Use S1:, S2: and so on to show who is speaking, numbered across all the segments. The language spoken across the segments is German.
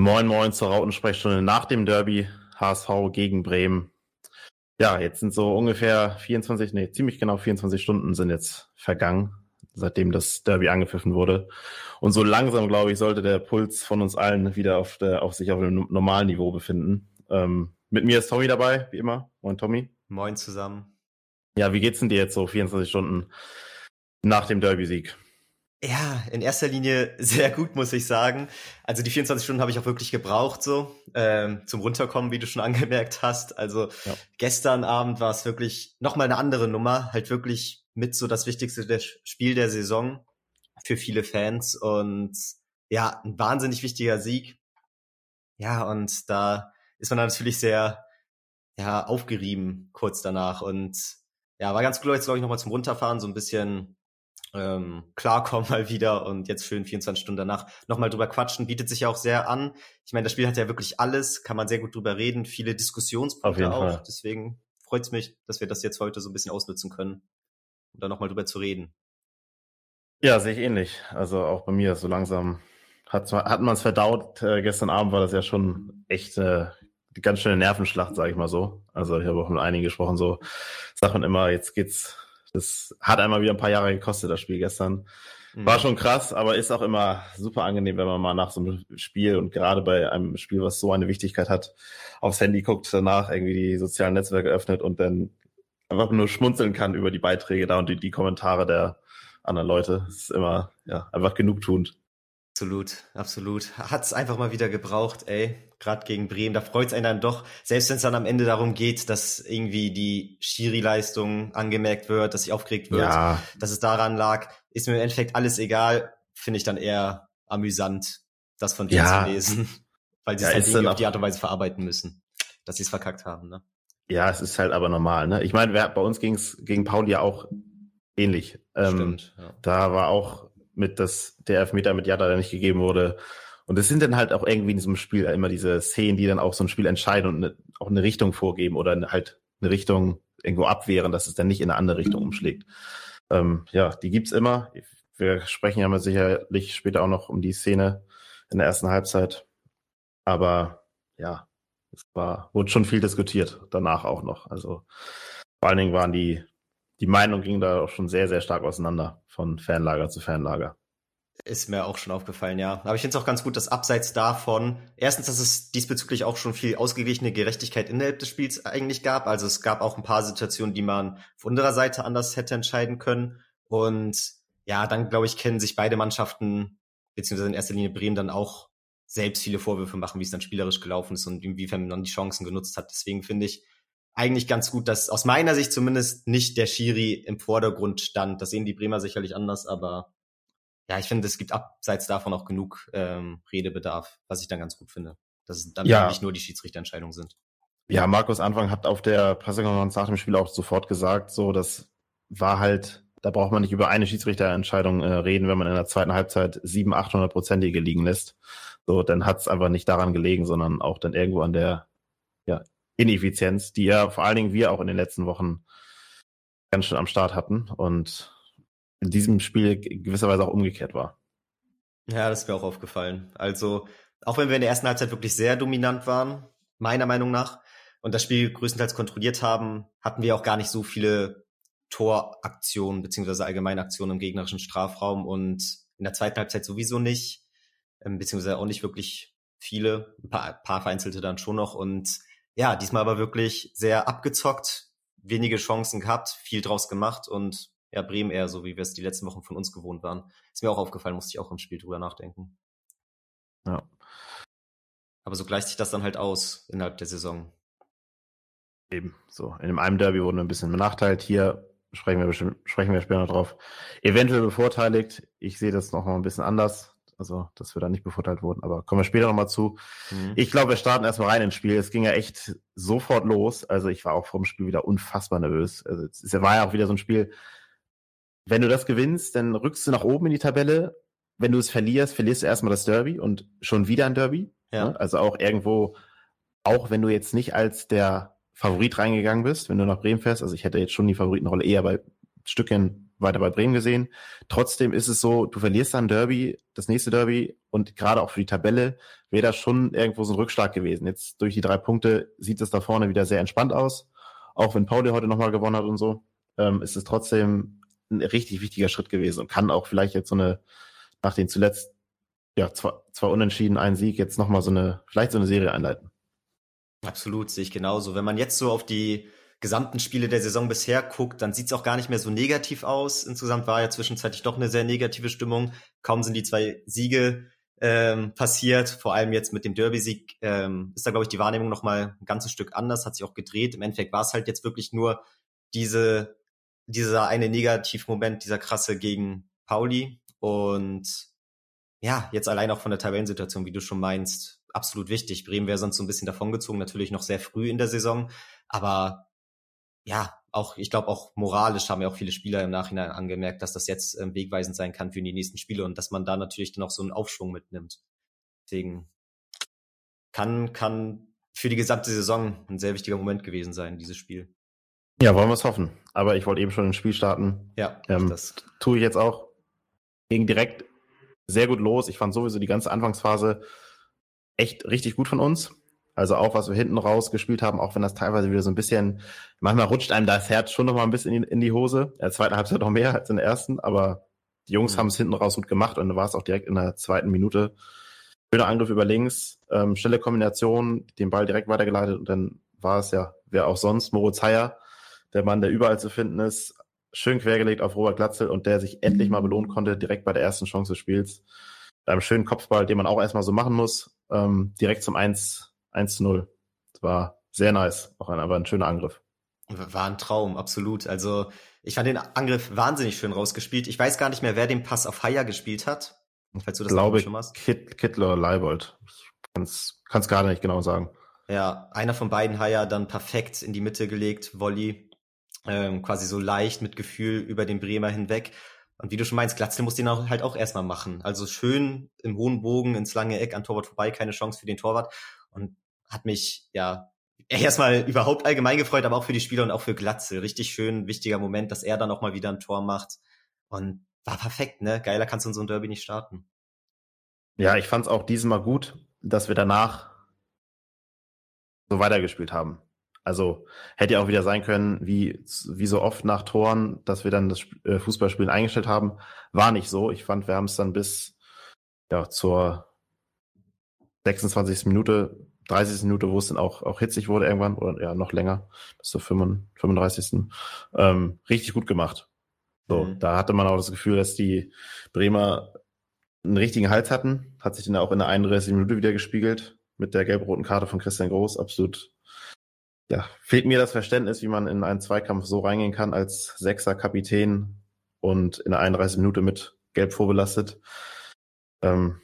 S1: Moin Moin zur Rautensprechstunde nach dem Derby HSV gegen Bremen. Ja, jetzt sind so ungefähr 24, nee, ziemlich genau 24 Stunden sind jetzt vergangen, seitdem das Derby angepfiffen wurde. Und so langsam, glaube ich, sollte der Puls von uns allen wieder auf, der, auf sich auf einem normalen Niveau befinden. Ähm, mit mir ist Tommy dabei, wie immer. Moin Tommy.
S2: Moin zusammen.
S1: Ja, wie geht's denn dir jetzt so 24 Stunden nach dem Derby-Sieg?
S2: Ja, in erster Linie sehr gut, muss ich sagen. Also die 24 Stunden habe ich auch wirklich gebraucht, so ähm, zum Runterkommen, wie du schon angemerkt hast. Also ja. gestern Abend war es wirklich nochmal eine andere Nummer, halt wirklich mit so das wichtigste Spiel der Saison für viele Fans und ja, ein wahnsinnig wichtiger Sieg. Ja, und da ist man natürlich sehr ja, aufgerieben kurz danach und ja, war ganz cool, jetzt glaube ich nochmal zum Runterfahren, so ein bisschen ähm, klarkommen mal wieder und jetzt schön 24 Stunden danach nochmal drüber quatschen, bietet sich ja auch sehr an. Ich meine, das Spiel hat ja wirklich alles, kann man sehr gut drüber reden, viele Diskussionspunkte auch. Fall. Deswegen freut es mich, dass wir das jetzt heute so ein bisschen ausnutzen können, um da nochmal drüber zu reden.
S1: Ja, sehe ich ähnlich. Also auch bei mir so langsam hat, hat man es verdaut. Äh, gestern Abend war das ja schon echt äh, ganz schöne Nervenschlacht, sage ich mal so. Also ich habe auch mit einigen gesprochen, so sagt man immer, jetzt geht's das hat einmal wieder ein paar Jahre gekostet, das Spiel gestern. Mhm. War schon krass, aber ist auch immer super angenehm, wenn man mal nach so einem Spiel und gerade bei einem Spiel, was so eine Wichtigkeit hat, aufs Handy guckt, danach irgendwie die sozialen Netzwerke öffnet und dann einfach nur schmunzeln kann über die Beiträge da und die, die Kommentare der anderen Leute. Das ist immer ja einfach genugtuend.
S2: Absolut, absolut. Hat's einfach mal wieder gebraucht, ey. Gerade gegen Bremen, da freut's einen dann doch, selbst wenn es dann am Ende darum geht, dass irgendwie die Schiri-Leistung angemerkt wird, dass sich aufgeregt wird, ja. dass es daran lag, ist mir im Endeffekt alles egal, finde ich dann eher amüsant, das von denen ja. zu lesen, weil sie ja, es halt irgendwie auf die Art und Weise verarbeiten müssen, dass sie es verkackt haben, ne?
S1: Ja, es ist halt aber normal, ne? Ich meine, bei uns ging's gegen Paul ja auch ähnlich. Ähm, Stimmt. Ja. Da war auch mit, dass der Elfmeter mit Jada nicht gegeben wurde. Und es sind dann halt auch irgendwie in diesem Spiel immer diese Szenen, die dann auch so ein Spiel entscheiden und eine, auch eine Richtung vorgeben oder halt eine Richtung irgendwo abwehren, dass es dann nicht in eine andere Richtung umschlägt. Ähm, ja, die gibt's immer. Wir sprechen ja mal sicherlich später auch noch um die Szene in der ersten Halbzeit. Aber ja, es war, wurde schon viel diskutiert, danach auch noch. Also vor allen Dingen waren die die Meinung ging da auch schon sehr, sehr stark auseinander von Fanlager zu Fanlager.
S2: Ist mir auch schon aufgefallen, ja. Aber ich finde es auch ganz gut, dass abseits davon, erstens, dass es diesbezüglich auch schon viel ausgeglichene Gerechtigkeit innerhalb des Spiels eigentlich gab. Also es gab auch ein paar Situationen, die man von unserer Seite anders hätte entscheiden können. Und ja, dann glaube ich, kennen sich beide Mannschaften, beziehungsweise in erster Linie Bremen dann auch selbst viele Vorwürfe machen, wie es dann spielerisch gelaufen ist und inwiefern man die Chancen genutzt hat. Deswegen finde ich, eigentlich ganz gut, dass aus meiner Sicht zumindest nicht der Schiri im Vordergrund stand. Das sehen die Bremer sicherlich anders, aber ja, ich finde, es gibt abseits davon auch genug ähm, Redebedarf, was ich dann ganz gut finde. Dass es dann ja. nicht nur die Schiedsrichterentscheidungen sind.
S1: Ja, Markus Anfang hat auf der Pressekonferenz nach dem Spiel auch sofort gesagt, so, das war halt, da braucht man nicht über eine Schiedsrichterentscheidung äh, reden, wenn man in der zweiten Halbzeit sieben, achthundertprozentige liegen lässt. So, dann hat es einfach nicht daran gelegen, sondern auch dann irgendwo an der ja, Ineffizienz, die ja vor allen Dingen wir auch in den letzten Wochen ganz schön am Start hatten und in diesem Spiel gewisserweise auch umgekehrt war.
S2: Ja, das ist mir auch aufgefallen. Also, auch wenn wir in der ersten Halbzeit wirklich sehr dominant waren, meiner Meinung nach, und das Spiel größtenteils kontrolliert haben, hatten wir auch gar nicht so viele Toraktionen beziehungsweise Allgemeinaktionen im gegnerischen Strafraum und in der zweiten Halbzeit sowieso nicht, ähm, beziehungsweise auch nicht wirklich viele, ein paar, paar vereinzelte dann schon noch und ja, diesmal aber wirklich sehr abgezockt, wenige Chancen gehabt, viel draus gemacht und ja, Bremen eher so, wie wir es die letzten Wochen von uns gewohnt waren. Ist mir auch aufgefallen, musste ich auch im Spiel drüber nachdenken. Ja. Aber so gleicht sich das dann halt aus innerhalb der Saison.
S1: Eben, so. In einem Derby wurden wir ein bisschen benachteiligt. Hier sprechen wir, bestimmt, sprechen wir später noch drauf. Eventuell bevorteiligt. Ich sehe das noch mal ein bisschen anders. Also, dass wir da nicht bevorteilt wurden, aber kommen wir später nochmal zu. Mhm. Ich glaube, wir starten erstmal rein ins Spiel. Es ging ja echt sofort los. Also, ich war auch vor dem Spiel wieder unfassbar nervös. Also, es war ja auch wieder so ein Spiel. Wenn du das gewinnst, dann rückst du nach oben in die Tabelle. Wenn du es verlierst, verlierst du erstmal das Derby und schon wieder ein Derby. Ja. Ne? Also auch irgendwo, auch wenn du jetzt nicht als der Favorit reingegangen bist, wenn du nach Bremen fährst. Also, ich hätte jetzt schon die Favoritenrolle eher bei Stückchen weiter bei Bremen gesehen. Trotzdem ist es so, du verlierst dann Derby, das nächste Derby und gerade auch für die Tabelle wäre das schon irgendwo so ein Rückschlag gewesen. Jetzt durch die drei Punkte sieht es da vorne wieder sehr entspannt aus. Auch wenn Pauli heute nochmal gewonnen hat und so, ähm, ist es trotzdem ein richtig wichtiger Schritt gewesen und kann auch vielleicht jetzt so eine, nach den zuletzt, ja, zwei, zwei Unentschieden, ein Sieg, jetzt nochmal so eine, vielleicht so eine Serie einleiten.
S2: Absolut, sehe ich genauso. Wenn man jetzt so auf die gesamten Spiele der Saison bisher guckt, dann sieht es auch gar nicht mehr so negativ aus. Insgesamt war ja zwischenzeitlich doch eine sehr negative Stimmung. Kaum sind die zwei Siege ähm, passiert, vor allem jetzt mit dem Derby-Sieg, ähm, ist da, glaube ich, die Wahrnehmung noch mal ein ganzes Stück anders, hat sich auch gedreht. Im Endeffekt war es halt jetzt wirklich nur diese, dieser eine Negativmoment, dieser krasse gegen Pauli. Und ja, jetzt allein auch von der Tabellensituation, wie du schon meinst, absolut wichtig. Bremen wäre sonst so ein bisschen davongezogen, natürlich noch sehr früh in der Saison, aber ja, auch, ich glaube, auch moralisch haben ja auch viele Spieler im Nachhinein angemerkt, dass das jetzt ähm, wegweisend sein kann für die nächsten Spiele und dass man da natürlich dann auch so einen Aufschwung mitnimmt. Deswegen kann, kann für die gesamte Saison ein sehr wichtiger Moment gewesen sein, dieses Spiel.
S1: Ja, wollen wir es hoffen. Aber ich wollte eben schon ein Spiel starten.
S2: Ja,
S1: ähm, das tue ich jetzt auch. Ging direkt sehr gut los. Ich fand sowieso die ganze Anfangsphase echt richtig gut von uns. Also auch, was wir hinten raus gespielt haben, auch wenn das teilweise wieder so ein bisschen, manchmal rutscht einem das Herz schon noch mal ein bisschen in die, in die Hose. In der zweiten Halbzeit noch mehr als in der ersten, aber die Jungs mhm. haben es hinten raus gut gemacht und dann war es auch direkt in der zweiten Minute. Schöner Angriff über links, ähm, schnelle Kombination, den Ball direkt weitergeleitet und dann war es ja, wer auch sonst, Moritz Heyer, der Mann, der überall zu finden ist, schön quergelegt auf Robert Glatzel und der sich endlich mal belohnen konnte, direkt bei der ersten Chance des Spiels. Einem schönen Kopfball, den man auch erstmal so machen muss, ähm, direkt zum 1 1 zu 0. Das war sehr nice. Auch ein, aber ein schöner Angriff.
S2: War ein Traum, absolut. Also ich fand den Angriff wahnsinnig schön rausgespielt. Ich weiß gar nicht mehr, wer den Pass auf Haier gespielt hat.
S1: Falls du das glaube schon hast. Kit, Kittler oder Leibold. Ich kann es gar nicht genau sagen.
S2: Ja, einer von beiden Haier dann perfekt in die Mitte gelegt, Volley. Ähm, quasi so leicht mit Gefühl über den Bremer hinweg. Und wie du schon meinst, Glatzel muss den auch, halt auch erstmal machen. Also schön im hohen Bogen ins lange Eck an Torwart vorbei, keine Chance für den Torwart. Und hat mich ja erstmal überhaupt allgemein gefreut, aber auch für die Spieler und auch für Glatzel. Richtig schön, wichtiger Moment, dass er dann auch mal wieder ein Tor macht. Und war perfekt, ne? Geiler kannst du in so ein Derby nicht starten.
S1: Ja, ich fand es auch diesmal gut, dass wir danach so weitergespielt haben. Also hätte ja auch wieder sein können, wie, wie so oft nach Toren, dass wir dann das äh, Fußballspielen eingestellt haben. War nicht so. Ich fand, wir haben es dann bis ja, zur 26. Minute 30. Minute, wo es dann auch, auch hitzig wurde irgendwann, oder ja, noch länger, bis zur 35. Ähm, richtig gut gemacht. So, mhm. da hatte man auch das Gefühl, dass die Bremer einen richtigen Hals hatten. Hat sich dann auch in der 31. Minute wieder gespiegelt mit der gelb-roten Karte von Christian Groß. Absolut, ja, fehlt mir das Verständnis, wie man in einen Zweikampf so reingehen kann als Sechser Kapitän und in der 31. Minute mit gelb vorbelastet. Ähm,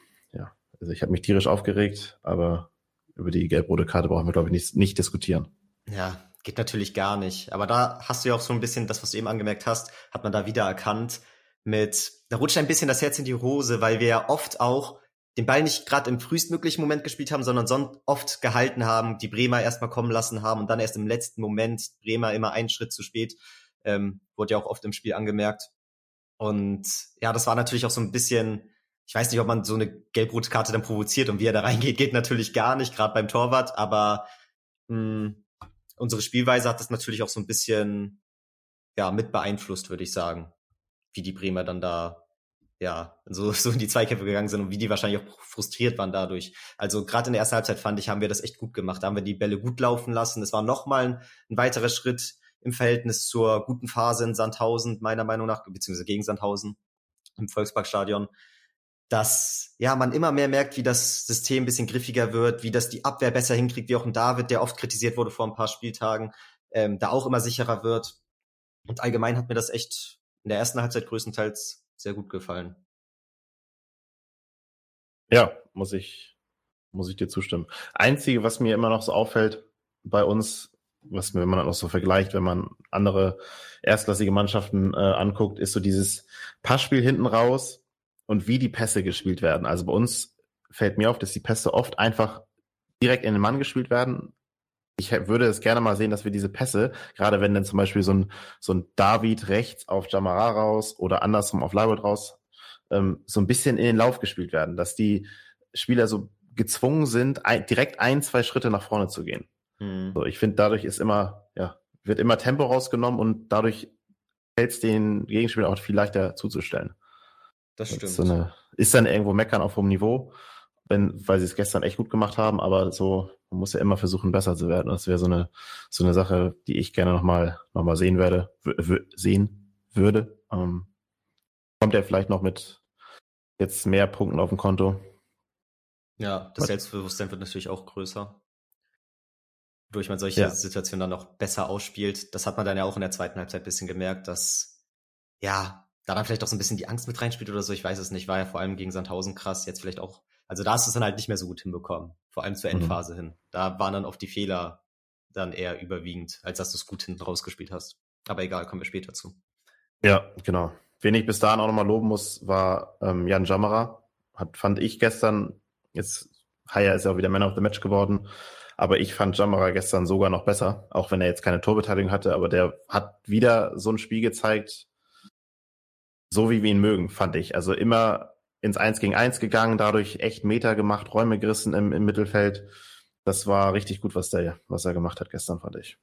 S1: also ich habe mich tierisch aufgeregt, aber über die gelb-rote Karte brauchen wir, glaube ich, nicht, nicht diskutieren.
S2: Ja, geht natürlich gar nicht. Aber da hast du ja auch so ein bisschen das, was du eben angemerkt hast, hat man da wieder erkannt mit, da rutscht ein bisschen das Herz in die Hose, weil wir ja oft auch den Ball nicht gerade im frühestmöglichen Moment gespielt haben, sondern sonst oft gehalten haben, die Bremer erstmal kommen lassen haben und dann erst im letzten Moment Bremer immer einen Schritt zu spät, ähm, wurde ja auch oft im Spiel angemerkt. Und ja, das war natürlich auch so ein bisschen ich weiß nicht, ob man so eine gelb-rote Karte dann provoziert und wie er da reingeht, geht natürlich gar nicht, gerade beim Torwart, aber mh, hm, unsere Spielweise hat das natürlich auch so ein bisschen ja mit beeinflusst, würde ich sagen, wie die Bremer dann da ja so, so in die Zweikämpfe gegangen sind und wie die wahrscheinlich auch frustriert waren dadurch. Also gerade in der ersten Halbzeit fand ich, haben wir das echt gut gemacht. Da haben wir die Bälle gut laufen lassen. Es war nochmal ein, ein weiterer Schritt im Verhältnis zur guten Phase in Sandhausen, meiner Meinung nach, beziehungsweise gegen Sandhausen im Volksparkstadion dass ja man immer mehr merkt, wie das System ein bisschen griffiger wird, wie das die Abwehr besser hinkriegt, wie auch ein David, der oft kritisiert wurde vor ein paar Spieltagen, ähm, da auch immer sicherer wird. Und allgemein hat mir das echt in der ersten Halbzeit größtenteils sehr gut gefallen.
S1: Ja, muss ich, muss ich dir zustimmen. Einzige, was mir immer noch so auffällt bei uns, was mir, wenn man auch so vergleicht, wenn man andere erstklassige Mannschaften äh, anguckt, ist so dieses Passspiel hinten raus und wie die Pässe gespielt werden. Also bei uns fällt mir auf, dass die Pässe oft einfach direkt in den Mann gespielt werden, ich würde es gerne mal sehen, dass wir diese Pässe, gerade wenn dann zum Beispiel so ein, so ein David rechts auf Jamara raus oder andersrum auf Leibold raus, ähm, so ein bisschen in den Lauf gespielt werden, dass die Spieler so gezwungen sind, ein, direkt ein, zwei Schritte nach vorne zu gehen. Mhm. So, ich finde, dadurch ist immer, ja, wird immer Tempo rausgenommen und dadurch fällt es den Gegenspieler auch viel leichter zuzustellen.
S2: Das stimmt.
S1: So eine, ist dann irgendwo meckern auf hohem Niveau, wenn, weil sie es gestern echt gut gemacht haben, aber so, man muss ja immer versuchen, besser zu werden. Das wäre so eine, so eine Sache, die ich gerne nochmal noch mal sehen werde, sehen würde. Ähm, kommt er vielleicht noch mit jetzt mehr Punkten auf dem Konto.
S2: Ja, das Selbstbewusstsein wird natürlich auch größer. Wodurch man solche ja. Situationen dann auch besser ausspielt. Das hat man dann ja auch in der zweiten Halbzeit ein bisschen gemerkt, dass, ja, da dann vielleicht auch so ein bisschen die Angst mit reinspielt oder so. Ich weiß es nicht. War ja vor allem gegen Sandhausen krass. Jetzt vielleicht auch. Also da hast du es dann halt nicht mehr so gut hinbekommen. Vor allem zur mhm. Endphase mhm. hin. Da waren dann oft die Fehler dann eher überwiegend, als dass du es gut hinten rausgespielt hast. Aber egal, kommen wir später zu.
S1: Ja, genau. Wen ich bis dahin auch nochmal loben muss, war ähm, Jan Jammerer. Hat, fand ich gestern, jetzt Haya ist ja auch wieder Man of the Match geworden, aber ich fand Jammerer gestern sogar noch besser, auch wenn er jetzt keine Torbeteiligung hatte, aber der hat wieder so ein Spiel gezeigt, so wie wir ihn mögen, fand ich. Also immer ins Eins gegen Eins gegangen, dadurch echt Meter gemacht, Räume gerissen im, im Mittelfeld. Das war richtig gut, was der, was er gemacht hat gestern, fand ich.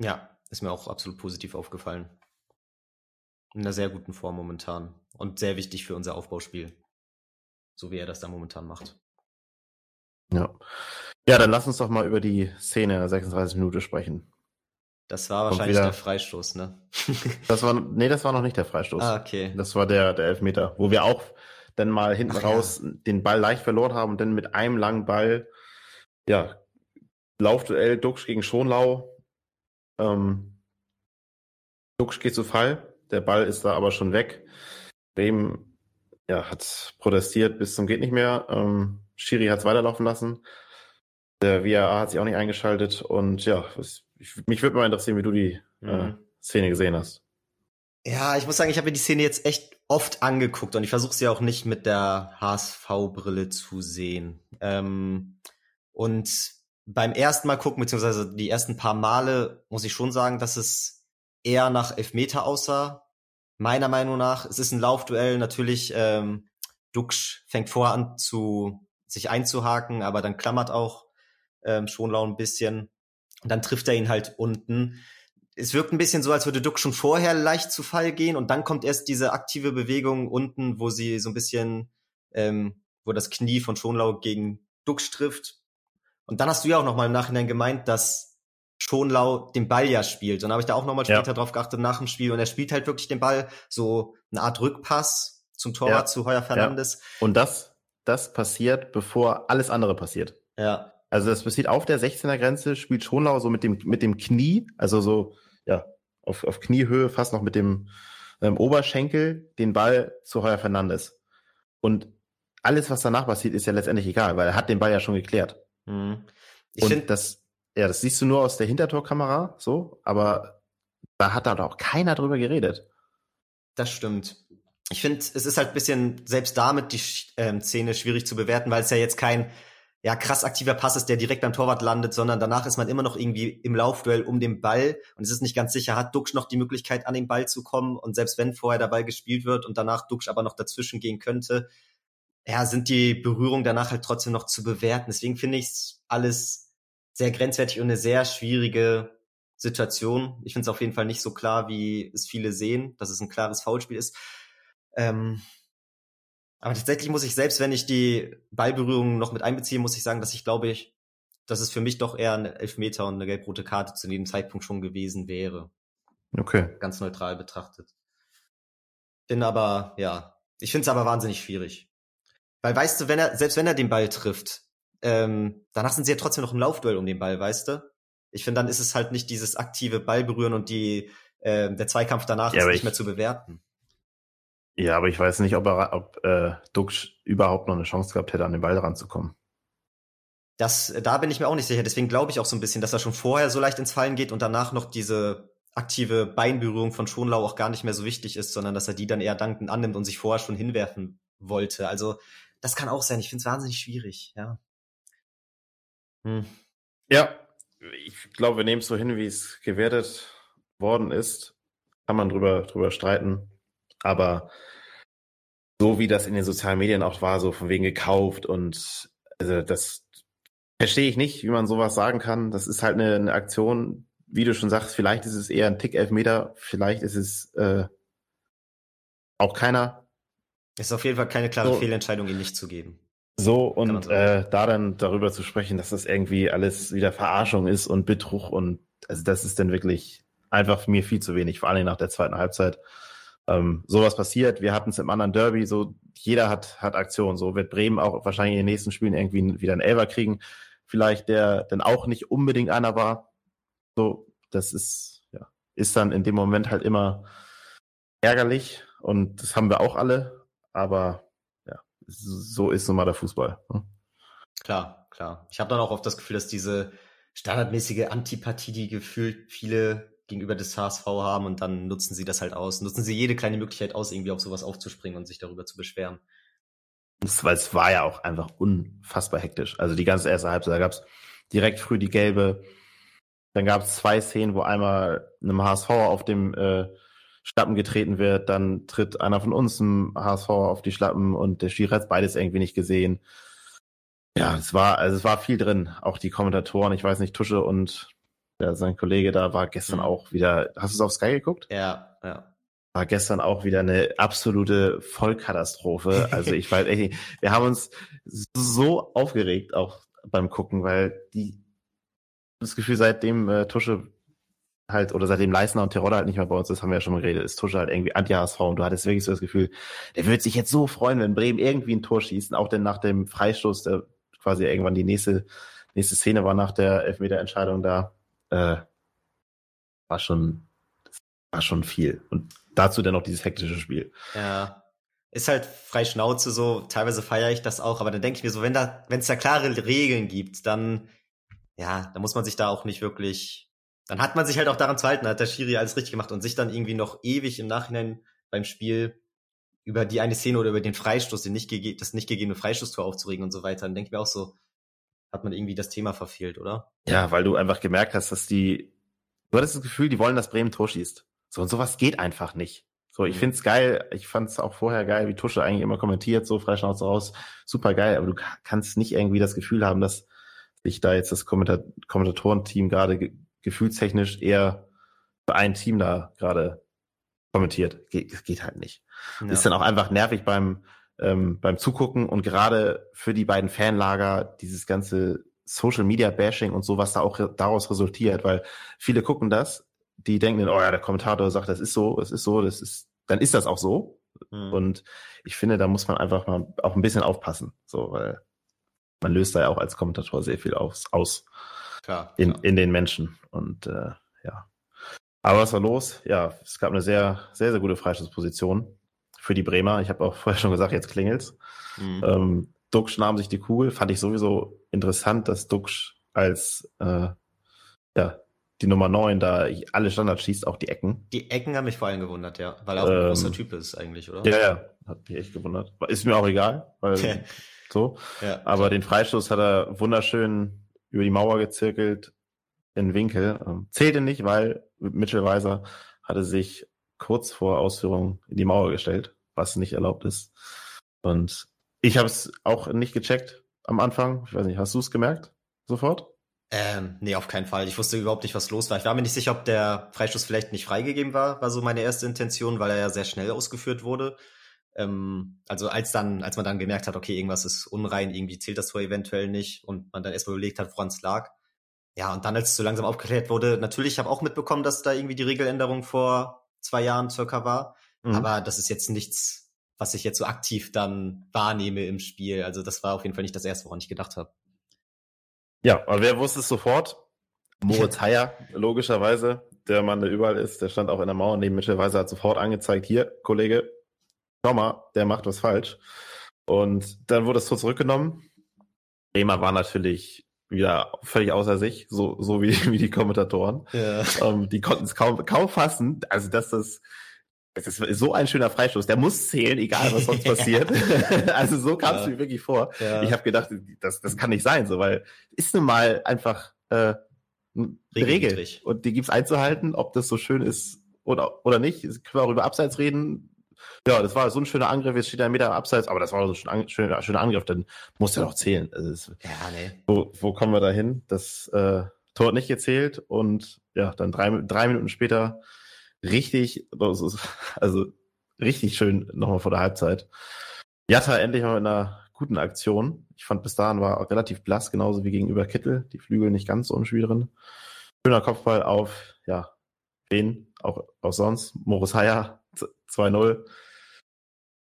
S2: Ja, ist mir auch absolut positiv aufgefallen in einer sehr guten Form momentan und sehr wichtig für unser Aufbauspiel. So wie er das da momentan macht.
S1: Ja. Ja, dann lass uns doch mal über die Szene der 36 Minute sprechen.
S2: Das war wahrscheinlich wieder, der Freistoß, ne?
S1: das war, nee, das war noch nicht der Freistoß.
S2: Ah, okay.
S1: Das war der, der Elfmeter, wo wir auch dann mal hinten Ach, raus ja. den Ball leicht verloren haben und dann mit einem langen Ball, ja, Laufduell Duxch gegen Schonlau. Ähm, Duxch geht zu Fall der Ball ist da aber schon weg. Bremen ja, hat protestiert bis zum geht nicht mehr. Ähm, Schiri hat es weiterlaufen lassen. Der VAR hat sich auch nicht eingeschaltet. Und ja, ich, mich würde mal interessieren, wie du die äh, mhm. äh, Szene gesehen hast.
S2: Ja, ich muss sagen, ich habe mir die Szene jetzt echt oft angeguckt und ich versuche sie auch nicht mit der HSV-Brille zu sehen. Ähm, und beim ersten Mal gucken, beziehungsweise die ersten paar Male, muss ich schon sagen, dass es eher nach Elfmeter aussah. Meiner Meinung nach, es ist ein Laufduell, natürlich, ähm, Duxch fängt vor an zu sich einzuhaken, aber dann klammert auch ähm, Schonlau ein bisschen. Und dann trifft er ihn halt unten. Es wirkt ein bisschen so, als würde Duck schon vorher leicht zu Fall gehen und dann kommt erst diese aktive Bewegung unten, wo sie so ein bisschen, ähm, wo das Knie von Schonlau gegen Duxch trifft. Und dann hast du ja auch noch mal im Nachhinein gemeint, dass Schonlau den Ball ja spielt. Und dann habe ich da auch nochmal später ja. drauf geachtet nach dem Spiel. Und er spielt halt wirklich den Ball, so eine Art Rückpass zum Torwart ja. zu Heuer Fernandes.
S1: Ja. Und das, das passiert, bevor alles andere passiert.
S2: Ja.
S1: Also das passiert auf der 16er Grenze, spielt Schonlau so mit dem, mit dem Knie, also so, ja, auf, auf Kniehöhe, fast noch mit dem ähm, Oberschenkel, den Ball zu Heuer Fernandes. Und alles, was danach passiert, ist ja letztendlich egal, weil er hat den Ball ja schon geklärt. Mhm. Ich finde das, ja, das siehst du nur aus der Hintertorkamera, so, aber da hat da auch keiner drüber geredet.
S2: Das stimmt. Ich finde, es ist halt ein bisschen selbst damit die ähm, Szene schwierig zu bewerten, weil es ja jetzt kein ja krass aktiver Pass ist, der direkt beim Torwart landet, sondern danach ist man immer noch irgendwie im Laufduell um den Ball und es ist nicht ganz sicher, hat Duxch noch die Möglichkeit an den Ball zu kommen und selbst wenn vorher der Ball gespielt wird und danach Duxch aber noch dazwischen gehen könnte, ja, sind die Berührungen danach halt trotzdem noch zu bewerten. Deswegen finde ich es alles sehr grenzwertig und eine sehr schwierige Situation. Ich finde es auf jeden Fall nicht so klar, wie es viele sehen, dass es ein klares Foulspiel ist. Ähm, aber tatsächlich muss ich, selbst wenn ich die Ballberührung noch mit einbeziehe, muss ich sagen, dass ich glaube ich, dass es für mich doch eher ein Elfmeter und eine gelb-rote Karte zu dem Zeitpunkt schon gewesen wäre.
S1: Okay.
S2: Ganz neutral betrachtet. Bin aber, ja, ich finde es aber wahnsinnig schwierig. Weil weißt du, wenn er, selbst wenn er den Ball trifft, ähm, danach sind sie ja trotzdem noch im Laufduell um den Ball, weißt du? Ich finde, dann ist es halt nicht dieses aktive Ballberühren und die, äh, der Zweikampf danach ja, ist nicht ich, mehr zu bewerten.
S1: Ja, aber ich weiß nicht, ob, er, ob äh, Dux überhaupt noch eine Chance gehabt hätte, an den Ball ranzukommen.
S2: Das, da bin ich mir auch nicht sicher. Deswegen glaube ich auch so ein bisschen, dass er schon vorher so leicht ins Fallen geht und danach noch diese aktive Beinberührung von Schonlau auch gar nicht mehr so wichtig ist, sondern dass er die dann eher dankend annimmt und sich vorher schon hinwerfen wollte. Also das kann auch sein. Ich finde es wahnsinnig schwierig, ja.
S1: Hm. Ja, ich glaube, wir nehmen es so hin, wie es gewertet worden ist. Kann man drüber, drüber streiten. Aber so wie das in den sozialen Medien auch war, so von wegen gekauft und also das verstehe ich nicht, wie man sowas sagen kann. Das ist halt eine, eine Aktion, wie du schon sagst, vielleicht ist es eher ein Tick Elfmeter, vielleicht ist es äh, auch keiner.
S2: Ist auf jeden Fall keine klare so, Fehlentscheidung, ihn nicht zu geben.
S1: So, und äh, da dann darüber zu sprechen, dass das irgendwie alles wieder Verarschung ist und Betrug und also das ist dann wirklich einfach mir viel zu wenig, vor allem nach der zweiten Halbzeit. Ähm, sowas passiert. Wir hatten es im anderen Derby, so jeder hat, hat Aktion. So wird Bremen auch wahrscheinlich in den nächsten Spielen irgendwie wieder einen Elver kriegen. Vielleicht der dann auch nicht unbedingt einer war. So, das ist, ja, ist dann in dem Moment halt immer ärgerlich und das haben wir auch alle. Aber so ist nun mal der Fußball. Ne?
S2: Klar, klar. Ich habe dann auch oft das Gefühl, dass diese standardmäßige Antipathie, die gefühlt viele gegenüber des HSV haben und dann nutzen sie das halt aus. Nutzen sie jede kleine Möglichkeit aus, irgendwie auf sowas aufzuspringen und sich darüber zu beschweren.
S1: weil es war ja auch einfach unfassbar hektisch. Also die ganze erste Halbzeit, da gab es direkt früh die gelbe. Dann gab es zwei Szenen, wo einmal einem HSV auf dem äh, Schlappen getreten wird, dann tritt einer von uns im HSV auf die Schlappen und der Schiri hat beides irgendwie nicht gesehen. Ja, es war, also es war viel drin. Auch die Kommentatoren, ich weiß nicht, Tusche und ja, sein Kollege da war gestern mhm. auch wieder. Hast du es auf Sky geguckt?
S2: Ja, ja.
S1: War gestern auch wieder eine absolute Vollkatastrophe. Also ich weiß echt, wir haben uns so aufgeregt auch beim Gucken, weil die das Gefühl, seitdem äh, Tusche halt, oder seitdem Leisner und Terodde halt nicht mehr bei uns ist, haben wir ja schon mal geredet, ist Tusche halt irgendwie anti-HSV und du hattest wirklich so das Gefühl, der würde sich jetzt so freuen, wenn Bremen irgendwie ein Tor schießt, auch denn nach dem Freistoß, der quasi irgendwann die nächste, nächste Szene war nach der Elfmeter-Entscheidung da, äh, war schon, war schon viel. Und dazu dann noch dieses hektische Spiel.
S2: Ja. Ist halt frei Schnauze so, teilweise feiere ich das auch, aber dann denke ich mir so, wenn da, wenn es da klare Regeln gibt, dann, ja, dann muss man sich da auch nicht wirklich dann hat man sich halt auch daran zu halten, hat der Schiri alles richtig gemacht und sich dann irgendwie noch ewig im Nachhinein beim Spiel über die eine Szene oder über den Freistoß, den nicht das nicht gegebene Freistoßtor aufzuregen und so weiter, dann denke ich mir auch so, hat man irgendwie das Thema verfehlt, oder?
S1: Ja, weil du einfach gemerkt hast, dass die, du hattest das Gefühl, die wollen, dass Bremen Tor schießt. So, und sowas geht einfach nicht. So, ich mhm. find's geil, ich fand's auch vorher geil, wie Tusche eigentlich immer kommentiert, so freischnauze raus, super geil, aber du kannst nicht irgendwie das Gefühl haben, dass sich da jetzt das Kommentar Kommentatorenteam gerade gefühlstechnisch eher für ein Team da gerade kommentiert. Geht, geht halt nicht. Ja. Ist dann auch einfach nervig beim, ähm, beim Zugucken und gerade für die beiden Fanlager dieses ganze Social Media Bashing und so, was da auch daraus resultiert, weil viele gucken das, die denken, oh ja, der Kommentator sagt, das ist so, das ist so, das ist, dann ist das auch so. Mhm. Und ich finde, da muss man einfach mal auch ein bisschen aufpassen, so, weil man löst da ja auch als Kommentator sehr viel aus. aus. Klar, in, klar. in den Menschen. Und äh, ja. Aber was war los? Ja, es gab eine sehr, sehr, sehr gute Freistoßposition für die Bremer. Ich habe auch vorher schon gesagt, jetzt klingelt's. Mhm. Ähm, Duxch nahm sich die Kugel. Fand ich sowieso interessant, dass Duxch als äh, ja, die Nummer 9 da alle Standards schießt, auch die Ecken.
S2: Die Ecken haben mich vor allem gewundert, ja. Weil er auch ein ähm, großer Typ ist eigentlich, oder?
S1: Ja, ja. Hat mich echt gewundert. Ist mir auch egal, weil so. Ja, Aber den Freistoß hat er wunderschön über die Mauer gezirkelt in Winkel. Ähm, zählte nicht, weil Mitchell Weiser hatte sich kurz vor Ausführung in die Mauer gestellt, was nicht erlaubt ist. Und ich habe es auch nicht gecheckt am Anfang. Ich weiß nicht, hast du es gemerkt? Sofort?
S2: Ähm, nee, auf keinen Fall. Ich wusste überhaupt nicht, was los war. Ich war mir nicht sicher, ob der Freistoß vielleicht nicht freigegeben war, war so meine erste Intention, weil er ja sehr schnell ausgeführt wurde. Ähm, also als dann, als man dann gemerkt hat, okay, irgendwas ist unrein, irgendwie zählt das Tor eventuell nicht und man dann erstmal überlegt hat, woran es lag. Ja, und dann, als es so langsam aufgeklärt wurde, natürlich, ich habe auch mitbekommen, dass da irgendwie die Regeländerung vor zwei Jahren circa war. Mhm. Aber das ist jetzt nichts, was ich jetzt so aktiv dann wahrnehme im Spiel. Also das war auf jeden Fall nicht das erste, woran ich gedacht habe.
S1: Ja, aber wer wusste es sofort? Moritz Heyer, logischerweise. Der Mann, der überall ist, der stand auch in der Mauer neben Mitchell Weiser, hat sofort angezeigt, hier, Kollege, schau mal, der macht was falsch. Und dann wurde es so zurückgenommen. Bremer war natürlich wieder völlig außer sich, so, so wie, wie die Kommentatoren. Ja. Ähm, die konnten es kaum, kaum fassen. Also, dass das, das ist so ein schöner Freistoß. Der muss zählen, egal was sonst passiert. also so kam es ja. mir wirklich vor. Ja. Ich habe gedacht, das, das kann nicht sein, so weil ist nun mal einfach äh, eine Regel. Und die gibt's einzuhalten, ob das so schön ist oder, oder nicht. Können wir auch über Abseits reden. Ja, das war so ein schöner Angriff, jetzt steht ein Meter Abseits, aber das war so ein schöner, schöner Angriff, dann muss ja noch zählen. Also das, ja, nee. Wo, wo kommen wir da hin? Das äh, Tor hat nicht gezählt und ja, dann drei, drei Minuten später richtig, also richtig schön nochmal vor der Halbzeit. Jatta endlich mal mit einer guten Aktion. Ich fand bis dahin war auch relativ blass, genauso wie gegenüber Kittel. Die Flügel nicht ganz so im Spiel drin. Schöner Kopfball auf, ja, wen auch, auch sonst. Morris Heyer 2-0.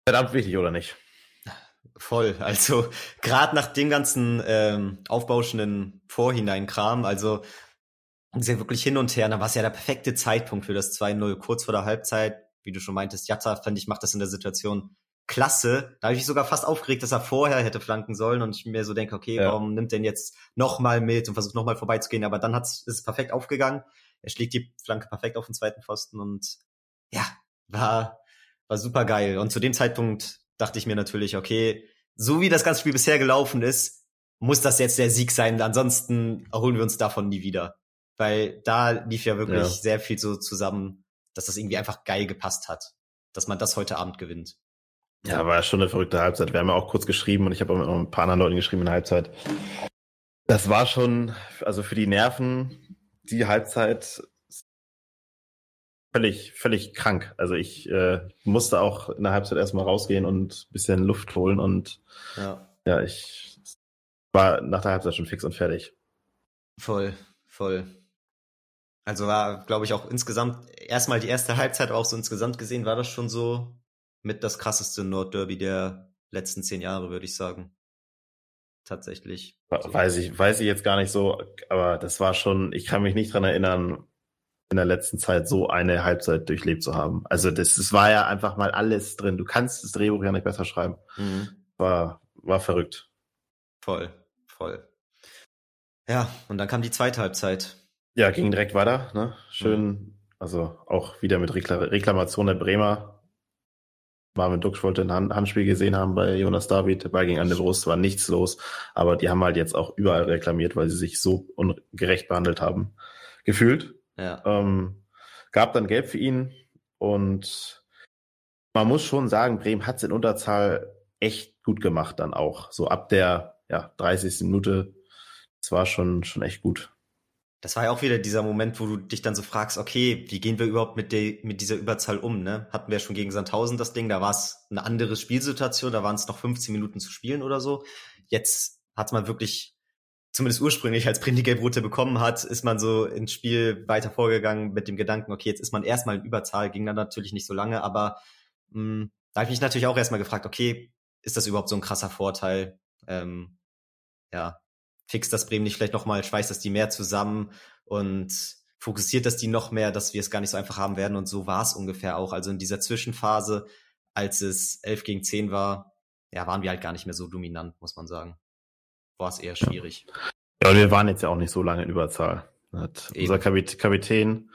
S1: Verdammt wichtig, oder nicht?
S2: Voll. Also gerade nach dem ganzen ähm, aufbauschenden Vorhineinkram, also sehr wirklich hin und her, da war es ja der perfekte Zeitpunkt für das 2-0, kurz vor der Halbzeit. Wie du schon meintest, Jatta, fand ich, macht das in der Situation klasse. Da habe ich mich sogar fast aufgeregt, dass er vorher hätte flanken sollen und ich mir so denke, okay, ja. warum nimmt denn jetzt nochmal mit und versucht nochmal vorbeizugehen? Aber dann hat's, ist es perfekt aufgegangen. Er schlägt die Flanke perfekt auf den zweiten Pfosten und ja, war, war super geil. Und zu dem Zeitpunkt dachte ich mir natürlich, okay, so wie das ganze Spiel bisher gelaufen ist, muss das jetzt der Sieg sein. Ansonsten erholen wir uns davon nie wieder. Weil da lief ja wirklich ja. sehr viel so zusammen, dass das irgendwie einfach geil gepasst hat. Dass man das heute Abend gewinnt.
S1: Ja, war schon eine verrückte Halbzeit. Wir haben ja auch kurz geschrieben und ich habe auch mit ein paar anderen Leuten geschrieben in der Halbzeit. Das war schon, also für die Nerven, die Halbzeit völlig, völlig krank. Also ich äh, musste auch in der Halbzeit erstmal rausgehen und ein bisschen Luft holen und ja, ja ich war nach der Halbzeit schon fix und fertig.
S2: Voll, voll. Also war, glaube ich, auch insgesamt erstmal die erste Halbzeit, auch so insgesamt gesehen, war das schon so mit das krasseste Nordderby der letzten zehn Jahre, würde ich sagen. Tatsächlich.
S1: Weiß ich, weiß ich jetzt gar nicht so, aber das war schon, ich kann mich nicht dran erinnern, in der letzten Zeit so eine Halbzeit durchlebt zu haben. Also das, das war ja einfach mal alles drin. Du kannst das Drehbuch ja nicht besser schreiben. Mhm. War, war verrückt.
S2: Voll, voll. Ja, und dann kam die zweite Halbzeit.
S1: Ja, ging direkt weiter. Ne? Schön, mhm. also auch wieder mit Reklamation der Bremer. Marvin Dux wollte ein Handspiel gesehen haben bei Jonas David. Der Ball ging an der Brust, war nichts los. Aber die haben halt jetzt auch überall reklamiert, weil sie sich so ungerecht behandelt haben. Gefühlt. Ja. Ähm, gab dann Gelb für ihn. Und man muss schon sagen, Bremen hat es in Unterzahl echt gut gemacht dann auch. So ab der ja, 30. Minute. Das war schon, schon echt gut
S2: das war ja auch wieder dieser Moment, wo du dich dann so fragst, okay, wie gehen wir überhaupt mit, der mit dieser Überzahl um? Ne? Hatten wir schon gegen Sandhausen das Ding, da war es eine andere Spielsituation, da waren es noch 15 Minuten zu spielen oder so. Jetzt hat man wirklich, zumindest ursprünglich, als Gelbrote bekommen hat, ist man so ins Spiel weiter vorgegangen mit dem Gedanken, okay, jetzt ist man erstmal in Überzahl, ging dann natürlich nicht so lange, aber mh, hm, da habe ich mich natürlich auch erstmal gefragt, okay, ist das überhaupt so ein krasser Vorteil? Ähm, ja, fixt das Bremen nicht vielleicht nochmal, schweißt das die mehr zusammen und fokussiert das die noch mehr, dass wir es gar nicht so einfach haben werden. Und so war es ungefähr auch. Also in dieser Zwischenphase, als es 11 gegen 10 war, ja, waren wir halt gar nicht mehr so dominant, muss man sagen. War es eher schwierig.
S1: Ja, und wir waren jetzt ja auch nicht so lange in Überzahl. Hat Eben. unser Kapit Kapitän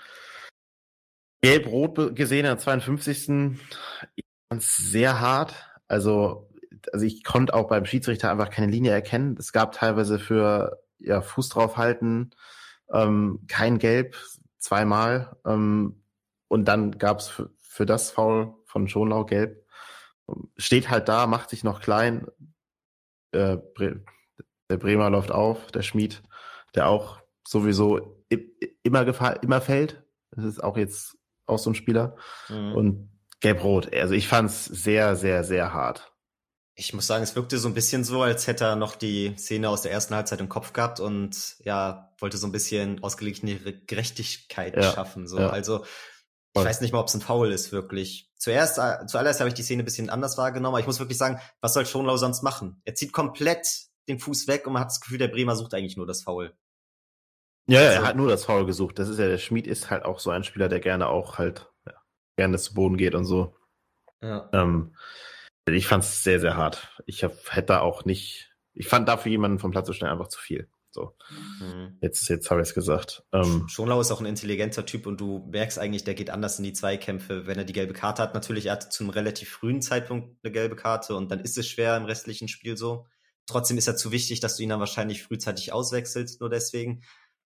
S1: gelb-rot gesehen in der 52. Sehr hart. Also also ich konnte auch beim Schiedsrichter einfach keine Linie erkennen. Es gab teilweise für ja, Fuß draufhalten ähm, kein Gelb, zweimal. Ähm, und dann gab es für, für das Foul von Schonlau gelb. Steht halt da, macht sich noch klein. Äh, der Bremer läuft auf, der Schmied, der auch sowieso immer immer fällt. Das ist auch jetzt auch so ein Spieler. Mhm. Und gelb-rot. Also ich fand es sehr, sehr, sehr hart.
S2: Ich muss sagen, es wirkte so ein bisschen so, als hätte er noch die Szene aus der ersten Halbzeit im Kopf gehabt und ja, wollte so ein bisschen ausgeglichene Gerechtigkeit ja, schaffen. So. Ja. Also ich weiß nicht mal, ob es ein Foul ist, wirklich. Zuerst, äh, zuallererst habe ich die Szene ein bisschen anders wahrgenommen, aber ich muss wirklich sagen, was soll Schonlau sonst machen? Er zieht komplett den Fuß weg und man hat das Gefühl, der Bremer sucht eigentlich nur das Foul.
S1: Ja, also, er hat nur das Foul gesucht. Das ist ja, der Schmied ist halt auch so ein Spieler, der gerne auch halt, ja, gerne zu Boden geht und so. Ja. Ähm, ich fand es sehr, sehr hart. Ich hab, hätte auch nicht, ich fand dafür jemanden vom Platz zu stellen einfach zu viel. So. Mhm. Jetzt, jetzt habe ich es gesagt.
S2: Ähm, Schonlau ist auch ein intelligenter Typ und du merkst eigentlich, der geht anders in die Zweikämpfe, wenn er die gelbe Karte hat. Natürlich, er hatte zu einem relativ frühen Zeitpunkt eine gelbe Karte und dann ist es schwer im restlichen Spiel so. Trotzdem ist er zu wichtig, dass du ihn dann wahrscheinlich frühzeitig auswechselst, nur deswegen.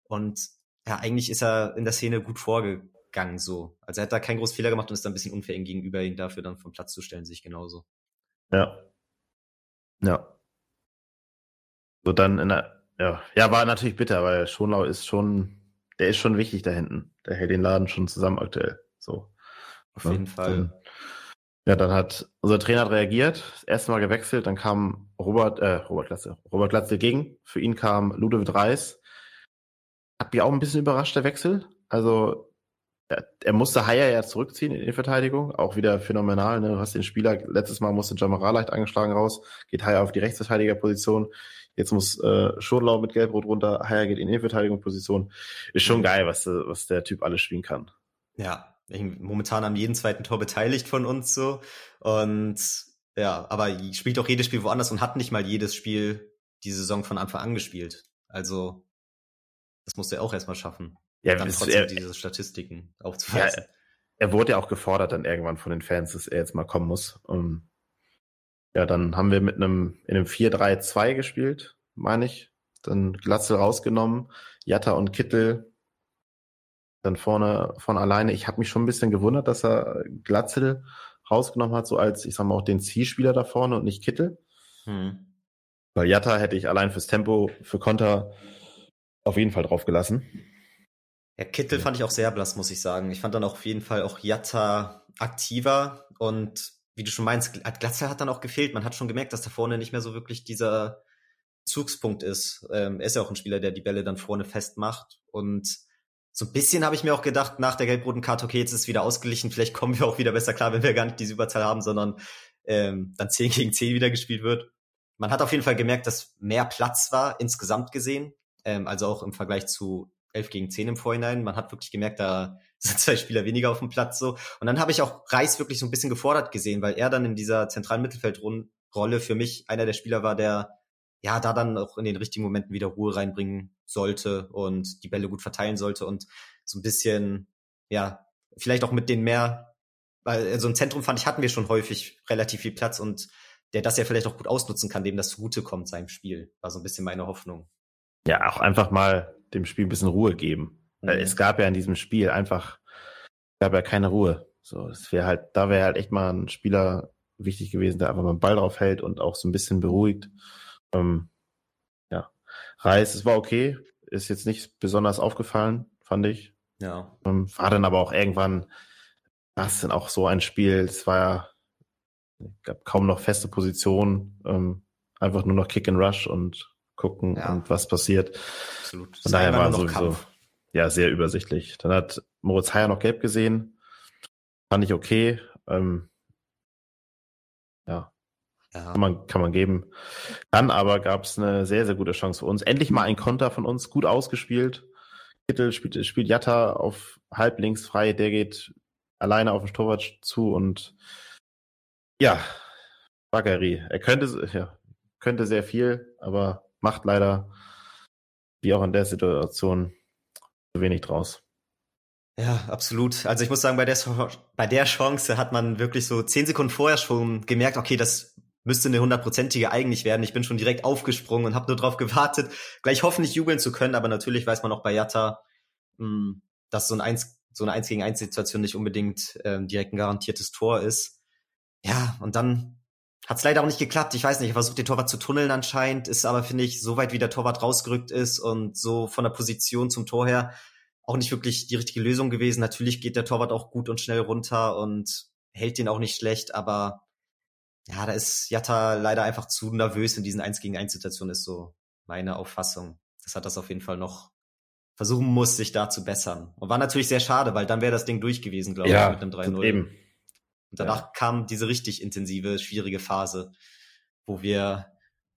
S2: Und ja, eigentlich ist er in der Szene gut vorgegangen so. Also er hat da keinen großen Fehler gemacht und ist da ein bisschen unfair ihm gegenüber, ihn dafür dann vom Platz zu stellen, sich genauso.
S1: Ja. Ja. So dann in der, ja, ja, war natürlich bitter, weil Schonlau ist schon, der ist schon wichtig da hinten. Der hält den Laden schon zusammen aktuell. So.
S2: Auf jeden Fall.
S1: Ja, dann hat unser Trainer reagiert, das erste Mal gewechselt, dann kam Robert, äh, Robert Glatze, Robert Glatze gegen. Für ihn kam Ludovic Reis. Hat mich auch ein bisschen überrascht, der Wechsel. Also, er, er musste Haier ja zurückziehen in die Verteidigung. Auch wieder phänomenal, ne? Du hast den Spieler, letztes Mal musste Jamara leicht angeschlagen raus, geht Haier auf die Rechtsverteidigerposition. Jetzt muss äh, Schurlau mit Gelbrot runter, Haier geht in die Innenverteidigungsposition. Ist schon geil, was, was der Typ alles spielen kann.
S2: Ja, momentan am jeden zweiten Tor beteiligt von uns so. Und ja, aber spielt auch jedes Spiel woanders und hat nicht mal jedes Spiel die Saison von Anfang an gespielt. Also, das musste er auch erstmal schaffen. Ja, dann trotzdem er, diese Statistiken aufzuweisen. Ja,
S1: er wurde ja auch gefordert dann irgendwann von den Fans, dass er jetzt mal kommen muss. Und ja, dann haben wir mit einem, in einem 4-3-2 gespielt, meine ich. Dann Glatzel rausgenommen, Jatta und Kittel dann vorne von alleine. Ich habe mich schon ein bisschen gewundert, dass er Glatzel rausgenommen hat, so als, ich sag mal, auch den Zielspieler da vorne und nicht Kittel. Hm. Weil Jatta hätte ich allein fürs Tempo, für Konter auf jeden Fall drauf gelassen.
S2: Ja, Kittel fand ich auch sehr blass, muss ich sagen. Ich fand dann auch auf jeden Fall auch Jatta aktiver und wie du schon meinst, Glatzel hat dann auch gefehlt. Man hat schon gemerkt, dass da vorne nicht mehr so wirklich dieser Zugspunkt ist. Ähm, er ist ja auch ein Spieler, der die Bälle dann vorne festmacht und so ein bisschen habe ich mir auch gedacht, nach der gelb-roten Karte, okay, jetzt ist es wieder ausgeglichen, vielleicht kommen wir auch wieder besser klar, wenn wir gar nicht diese Überzahl haben, sondern ähm, dann 10 gegen 10 wieder gespielt wird. Man hat auf jeden Fall gemerkt, dass mehr Platz war, insgesamt gesehen, ähm, also auch im Vergleich zu 11 gegen 10 im Vorhinein. Man hat wirklich gemerkt, da sind zwei Spieler weniger auf dem Platz so. Und dann habe ich auch Reis wirklich so ein bisschen gefordert gesehen, weil er dann in dieser zentralen Mittelfeldrolle für mich einer der Spieler war, der ja, da dann auch in den richtigen Momenten wieder Ruhe reinbringen sollte und die Bälle gut verteilen sollte und so ein bisschen, ja, vielleicht auch mit den mehr, weil so also ein Zentrum fand ich, hatten wir schon häufig relativ viel Platz und der das ja vielleicht auch gut ausnutzen kann, dem das zugutekommt, seinem Spiel. War so ein bisschen meine Hoffnung.
S1: Ja, auch einfach mal dem Spiel ein bisschen Ruhe geben. Mhm. Es gab ja in diesem Spiel einfach, gab ja keine Ruhe. So, es wäre halt, da wäre halt echt mal ein Spieler wichtig gewesen, der einfach mal den Ball drauf hält und auch so ein bisschen beruhigt. Ähm, ja, Reis, es war okay, ist jetzt nicht besonders aufgefallen, fand ich.
S2: Ja.
S1: Ähm, war dann aber auch irgendwann, das ist dann auch so ein Spiel, es war ja, gab kaum noch feste Positionen, ähm, einfach nur noch Kick and Rush und gucken ja. und was passiert. Absolut. Von daher war sowieso, Kampf. ja, sehr übersichtlich. Dann hat Moritz Heyer noch gelb gesehen. Fand ich okay. Ähm, ja, ja. Kann, man, kann man geben. Dann aber gab es eine sehr, sehr gute Chance für uns. Endlich mal ein Konter von uns, gut ausgespielt. Kittel spielt, spielt Jatta auf halb links frei, der geht alleine auf den Torwart zu und ja, Baggeri. Er könnte, ja, könnte sehr viel, aber macht leider, wie auch in der Situation, zu wenig draus.
S2: Ja, absolut. Also ich muss sagen, bei der, bei der Chance hat man wirklich so zehn Sekunden vorher schon gemerkt, okay, das müsste eine hundertprozentige eigentlich werden. Ich bin schon direkt aufgesprungen und habe nur darauf gewartet, gleich hoffentlich jubeln zu können. Aber natürlich weiß man auch bei Jatta, hm, dass so, ein Eins, so eine Eins gegen Eins Situation nicht unbedingt ähm, direkt ein garantiertes Tor ist. Ja, und dann hat es leider auch nicht geklappt. Ich weiß nicht, er versucht den Torwart zu tunneln anscheinend, ist aber, finde ich, so weit wie der Torwart rausgerückt ist und so von der Position zum Tor her auch nicht wirklich die richtige Lösung gewesen. Natürlich geht der Torwart auch gut und schnell runter und hält den auch nicht schlecht, aber ja, da ist Jatta leider einfach zu nervös in diesen 1 gegen 1 Situationen, ist so meine Auffassung. Das hat das auf jeden Fall noch versuchen muss, sich da zu bessern. Und war natürlich sehr schade, weil dann wäre das Ding durch gewesen, glaube
S1: ja,
S2: ich, mit
S1: einem 3-0. Eben.
S2: Und danach ja. kam diese richtig intensive, schwierige Phase, wo wir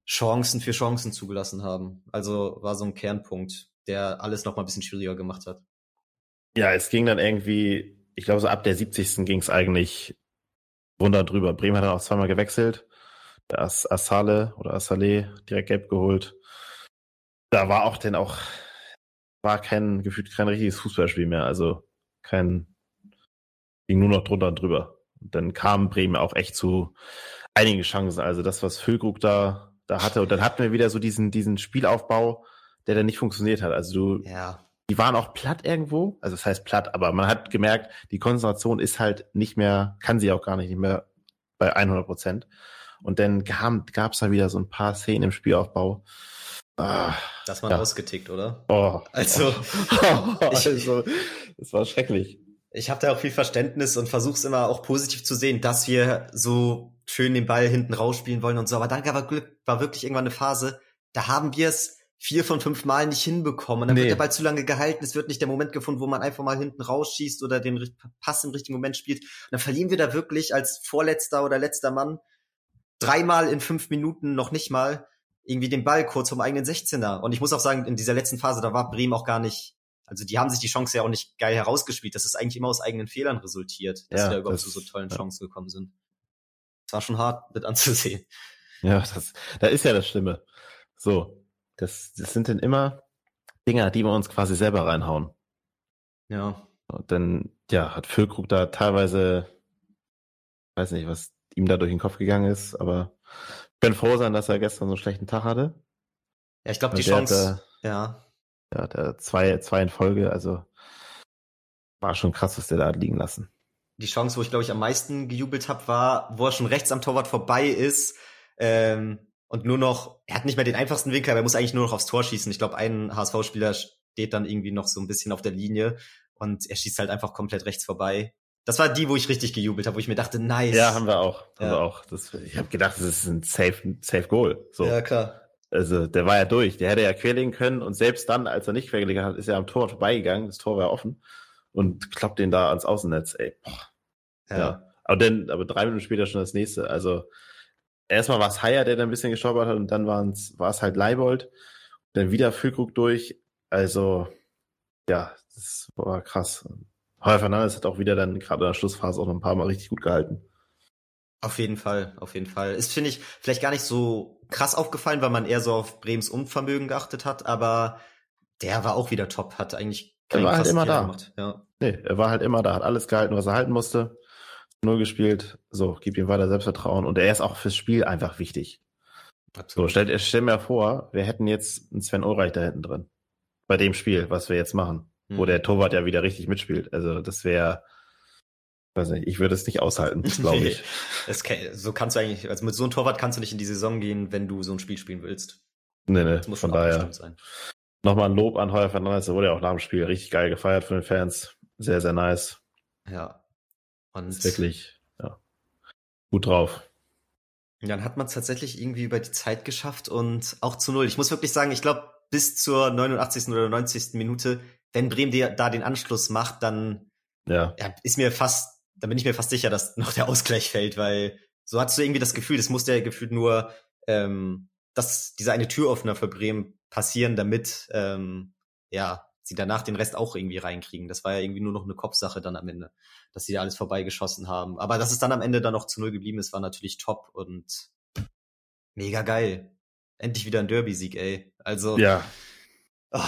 S2: Chancen für Chancen zugelassen haben. Also war so ein Kernpunkt, der alles noch mal ein bisschen schwieriger gemacht hat.
S1: Ja, es ging dann irgendwie, ich glaube, so ab der 70. ging es eigentlich Wunder drüber. Bremen hat dann auch zweimal gewechselt. Da ist Asale oder Asale direkt gelb geholt. Da war auch denn auch, war kein, gefühlt kein richtiges Fußballspiel mehr. Also kein, ging nur noch drunter und drüber. Und dann kam Bremen auch echt zu einigen Chancen. Also das, was Füllkrug da, da hatte. Und dann hatten wir wieder so diesen, diesen Spielaufbau, der dann nicht funktioniert hat. Also du, ja. Die waren auch platt irgendwo. Also das heißt platt, aber man hat gemerkt, die Konzentration ist halt nicht mehr, kann sie auch gar nicht, nicht mehr bei 100 Prozent. Und dann gab es da wieder so ein paar Szenen im Spielaufbau.
S2: Ah, das war ja. ausgetickt, oder?
S1: Oh. Also, oh. also das war schrecklich.
S2: Ich habe da auch viel Verständnis und versuche es immer auch positiv zu sehen, dass wir so schön den Ball hinten rausspielen wollen und so. Aber dann war, Glück, war wirklich irgendwann eine Phase, da haben wir es vier von fünf Mal nicht hinbekommen. Und dann nee. wird der Ball zu lange gehalten. Es wird nicht der Moment gefunden, wo man einfach mal hinten rausschießt oder den Pass im richtigen Moment spielt. Und dann verlieren wir da wirklich als vorletzter oder letzter Mann dreimal in fünf Minuten noch nicht mal irgendwie den Ball kurz vom eigenen 16er. Und ich muss auch sagen, in dieser letzten Phase, da war Bremen auch gar nicht, also die haben sich die Chance ja auch nicht geil herausgespielt. Das ist eigentlich immer aus eigenen Fehlern resultiert, dass ja, sie da überhaupt das, zu so tollen ja. Chancen gekommen sind. Das war schon hart mit anzusehen.
S1: Ja, das, da ist ja das Schlimme. So, das, das sind dann immer Dinger, die wir uns quasi selber reinhauen.
S2: Ja.
S1: Und dann, ja, hat Füllkrug da teilweise, weiß nicht, was ihm da durch den Kopf gegangen ist, aber ich bin froh sein, dass er gestern so einen schlechten Tag hatte.
S2: Ja, ich glaube, die Chance, da, ja.
S1: Ja, der zwei, zwei in Folge, also war schon krass, was der da liegen lassen.
S2: Die Chance, wo ich glaube ich am meisten gejubelt habe, war, wo er schon rechts am Torwart vorbei ist ähm, und nur noch, er hat nicht mehr den einfachsten Winkel, aber er muss eigentlich nur noch aufs Tor schießen. Ich glaube, ein HSV-Spieler steht dann irgendwie noch so ein bisschen auf der Linie und er schießt halt einfach komplett rechts vorbei. Das war die, wo ich richtig gejubelt habe, wo ich mir dachte, nice.
S1: Ja, haben wir auch. Haben ja. wir auch. Das, ich habe gedacht, das ist ein safe, safe Goal. So.
S2: Ja, klar.
S1: Also, der war ja durch. Der hätte ja querlegen können und selbst dann, als er nicht quergelegen hat, ist er am Tor vorbeigegangen. Das Tor war offen und klappt den da ans Außennetz. Ey, boah. Ja. ja. Aber dann, aber drei Minuten später schon das nächste. Also, erstmal war es Haier, der da ein bisschen geschaubert hat und dann war es halt Leibold. Dann wieder Füllkrug durch. Also, ja, das war krass. Heuer Fernandes hat auch wieder dann gerade in der Schlussphase auch noch ein paar Mal richtig gut gehalten.
S2: Auf jeden Fall, auf jeden Fall. Ist, finde ich, vielleicht gar nicht so krass aufgefallen, weil man eher so auf Brems Unvermögen geachtet hat, aber der war auch wieder top, hat eigentlich
S1: er war halt immer da. Gemacht. Ja. Nee, er war halt immer da, hat alles gehalten, was er halten musste. Null gespielt, so, gib ihm weiter Selbstvertrauen und er ist auch fürs Spiel einfach wichtig. Absolut. So, stell, stell mir vor, wir hätten jetzt einen Sven Ulreich da hinten drin. Bei dem Spiel, was wir jetzt machen hm. wo der Torwart ja wieder richtig mitspielt. Also das wäre, weiß nicht, ich würde es nicht aushalten, glaube ich.
S2: kann, so kannst du eigentlich, also mit so einem Torwart kannst du nicht in die Saison gehen, wenn du so ein Spiel spielen willst.
S1: Nee, nee, das muss von daher. Sein. Nochmal ein Lob an Heuer Fernandes, der wurde ja auch nach dem Spiel richtig geil gefeiert von den Fans. Sehr, sehr nice.
S2: Ja.
S1: Und ist wirklich, ja, gut drauf.
S2: Dann hat man es tatsächlich irgendwie über die Zeit geschafft und auch zu null. Ich muss wirklich sagen, ich glaube, bis zur 89. oder 90. Minute wenn Bremen da den Anschluss macht, dann
S1: ja.
S2: ja. ist mir fast, dann bin ich mir fast sicher, dass noch der Ausgleich fällt, weil so hast du irgendwie das Gefühl, das muss ja gefühlt nur, ähm, dass dieser eine Türöffner für Bremen passieren, damit ähm, ja sie danach den Rest auch irgendwie reinkriegen. Das war ja irgendwie nur noch eine Kopfsache dann am Ende, dass sie da alles vorbeigeschossen haben. Aber dass es dann am Ende dann noch zu null geblieben ist, war natürlich top und mega geil. Endlich wieder ein Derby-Sieg, ey. Also
S1: ja.
S2: Oh,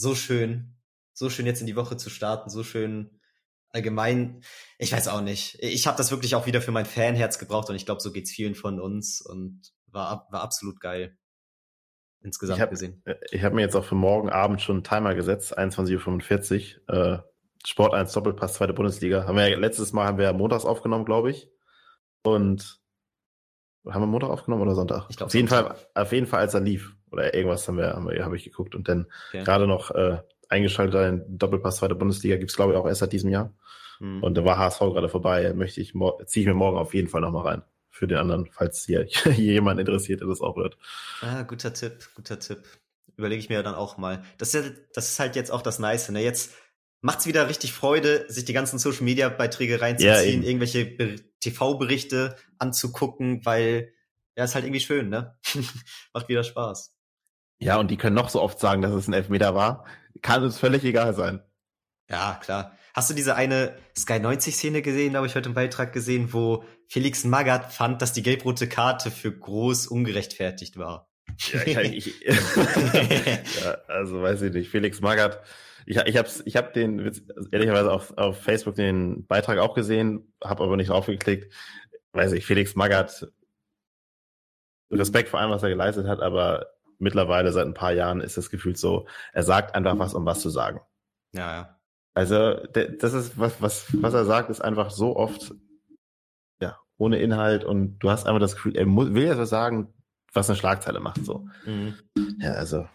S2: so schön so schön jetzt in die Woche zu starten, so schön allgemein. Ich weiß auch nicht. Ich habe das wirklich auch wieder für mein Fanherz gebraucht und ich glaube, so geht's vielen von uns und war, war absolut geil. Insgesamt
S1: ich hab,
S2: gesehen.
S1: Äh, ich habe mir jetzt auch für morgen Abend schon einen Timer gesetzt, 21.45 Uhr. Äh, Sport 1 Doppelpass, zweite Bundesliga. Haben wir ja, letztes Mal haben wir ja montags aufgenommen, glaube ich. Und haben wir Montag aufgenommen oder Sonntag?
S2: Ich glaub,
S1: auf jeden Fall, auf jeden Fall, als er lief. Oder irgendwas haben wir, haben wir, habe ich geguckt und dann okay. gerade noch äh, eingeschaltet, ein Doppelpass zweiter Bundesliga gibt es, glaube ich, auch erst seit diesem Jahr. Mhm. Und da war HSV gerade vorbei, möchte ich, ziehe ich mir morgen auf jeden Fall nochmal rein. Für den anderen, falls hier, hier jemand interessiert, der das auch wird.
S2: Ah, guter Tipp, guter Tipp. Überlege ich mir dann auch mal. Das ist, ja, das ist halt jetzt auch das Nice, ne? Jetzt macht's wieder richtig Freude, sich die ganzen Social Media Beiträge reinzuziehen, ja, irgendwelche TV-Berichte anzugucken, weil ja, ist halt irgendwie schön, ne? Macht wieder Spaß.
S1: Ja, und die können noch so oft sagen, dass es ein Elfmeter war. Kann uns völlig egal sein.
S2: Ja, klar. Hast du diese eine Sky 90 Szene gesehen, habe ich heute im Beitrag gesehen, wo Felix Magath fand, dass die gelb-rote Karte für groß ungerechtfertigt war?
S1: Ja, ich, ich, ja, also weiß ich nicht. Felix Magath, ich, ich habe ich hab den ehrlicherweise auf, auf Facebook den Beitrag auch gesehen, habe aber nicht draufgeklickt. Weiß ich, Felix Magath, Respekt vor allem, was er geleistet hat, aber mittlerweile seit ein paar Jahren ist das Gefühl so, er sagt einfach was, um was zu sagen.
S2: Ja, ja.
S1: Also das ist was, was, was er sagt, ist einfach so oft ohne Inhalt und du hast einfach das Gefühl, er muss, will jetzt was sagen, was eine Schlagzeile macht so. Mhm. Ja, also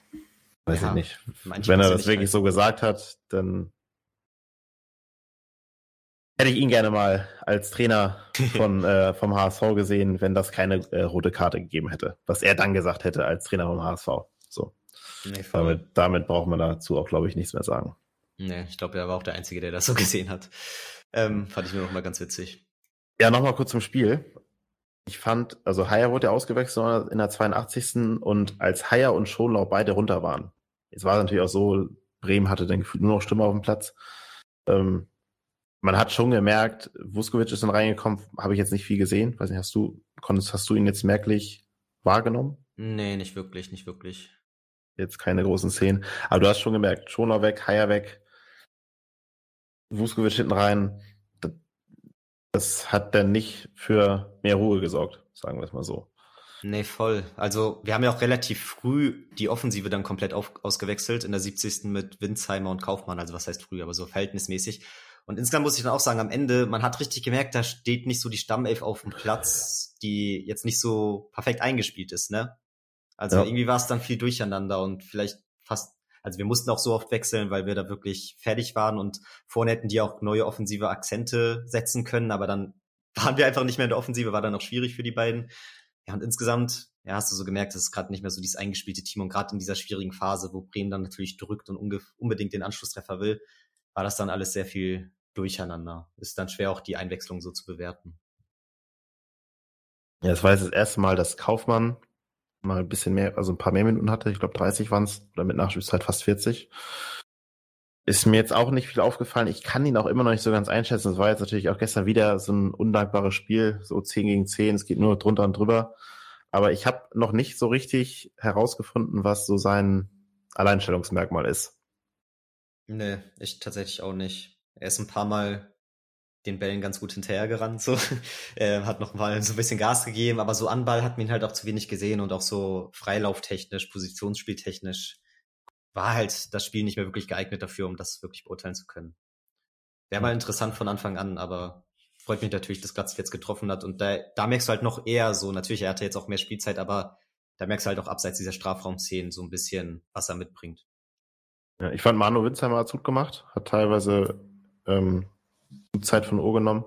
S1: weiß ja, ich nicht. Wenn er das wirklich halt. so gesagt hat, dann hätte ich ihn gerne mal als Trainer von äh, vom HSV gesehen, wenn das keine äh, rote Karte gegeben hätte, was er dann gesagt hätte als Trainer vom HSV. So. Nee, damit, damit braucht man dazu auch, glaube ich, nichts mehr sagen.
S2: Nee, ich glaube, er war auch der Einzige, der das so gesehen hat. Ähm, fand ich nur noch mal ganz witzig.
S1: Ja, nochmal kurz zum Spiel. Ich fand, also Haier wurde ja ausgewechselt in der 82. und als Haier und Schonlau beide runter waren. Jetzt war es natürlich auch so, Bremen hatte dann gefühlt nur noch Stimme auf dem Platz. Ähm, man hat schon gemerkt, Vuskovic ist dann reingekommen, habe ich jetzt nicht viel gesehen. Weiß nicht, hast du, konntest, hast du ihn jetzt merklich wahrgenommen?
S2: Nee, nicht wirklich, nicht wirklich.
S1: Jetzt keine großen Szenen. Aber du hast schon gemerkt, Schoner weg, Haier weg, Vuskovic hinten rein. Das hat dann nicht für mehr Ruhe gesorgt, sagen wir es mal so.
S2: Nee, voll. Also wir haben ja auch relativ früh die Offensive dann komplett auf, ausgewechselt, in der 70. mit Winsheimer und Kaufmann, also was heißt früh, aber so verhältnismäßig. Und insgesamt muss ich dann auch sagen, am Ende, man hat richtig gemerkt, da steht nicht so die Stammelf auf dem Platz, die jetzt nicht so perfekt eingespielt ist, ne? Also ja. irgendwie war es dann viel durcheinander und vielleicht fast, also wir mussten auch so oft wechseln, weil wir da wirklich fertig waren und vorne hätten die auch neue offensive Akzente setzen können, aber dann waren wir einfach nicht mehr in der Offensive, war dann auch schwierig für die beiden. Ja, und insgesamt, ja, hast du so gemerkt, das ist gerade nicht mehr so dieses eingespielte Team und gerade in dieser schwierigen Phase, wo Bremen dann natürlich drückt und unbedingt den Anschlusstreffer will, war das dann alles sehr viel durcheinander. Ist dann schwer auch die Einwechslung so zu bewerten.
S1: Ja, es war jetzt das erste Mal, dass Kaufmann mal ein bisschen mehr, also ein paar mehr Minuten hatte. Ich glaube 30 waren es oder mit Nachspielzeit fast 40. Ist mir jetzt auch nicht viel aufgefallen. Ich kann ihn auch immer noch nicht so ganz einschätzen. Es war jetzt natürlich auch gestern wieder so ein undankbares Spiel, so 10 gegen 10. Es geht nur drunter und drüber. Aber ich habe noch nicht so richtig herausgefunden, was so sein Alleinstellungsmerkmal ist.
S2: Nee, ich tatsächlich auch nicht. Er ist ein paar Mal den Bällen ganz gut hinterhergerannt, so. er hat noch mal so ein bisschen Gas gegeben, aber so Anball hat man ihn halt auch zu wenig gesehen und auch so freilauftechnisch, positionsspieltechnisch war halt das Spiel nicht mehr wirklich geeignet dafür, um das wirklich beurteilen zu können. Wäre mal interessant von Anfang an, aber freut mich natürlich, dass Glatz jetzt getroffen hat und da, da merkst du halt noch eher so, natürlich, er hatte jetzt auch mehr Spielzeit, aber da merkst du halt auch abseits dieser Strafraumszenen so ein bisschen, was er mitbringt.
S1: Ja, ich fand Manu Winzheimer hat's gut gemacht, hat teilweise ähm, Zeit von Ohr genommen.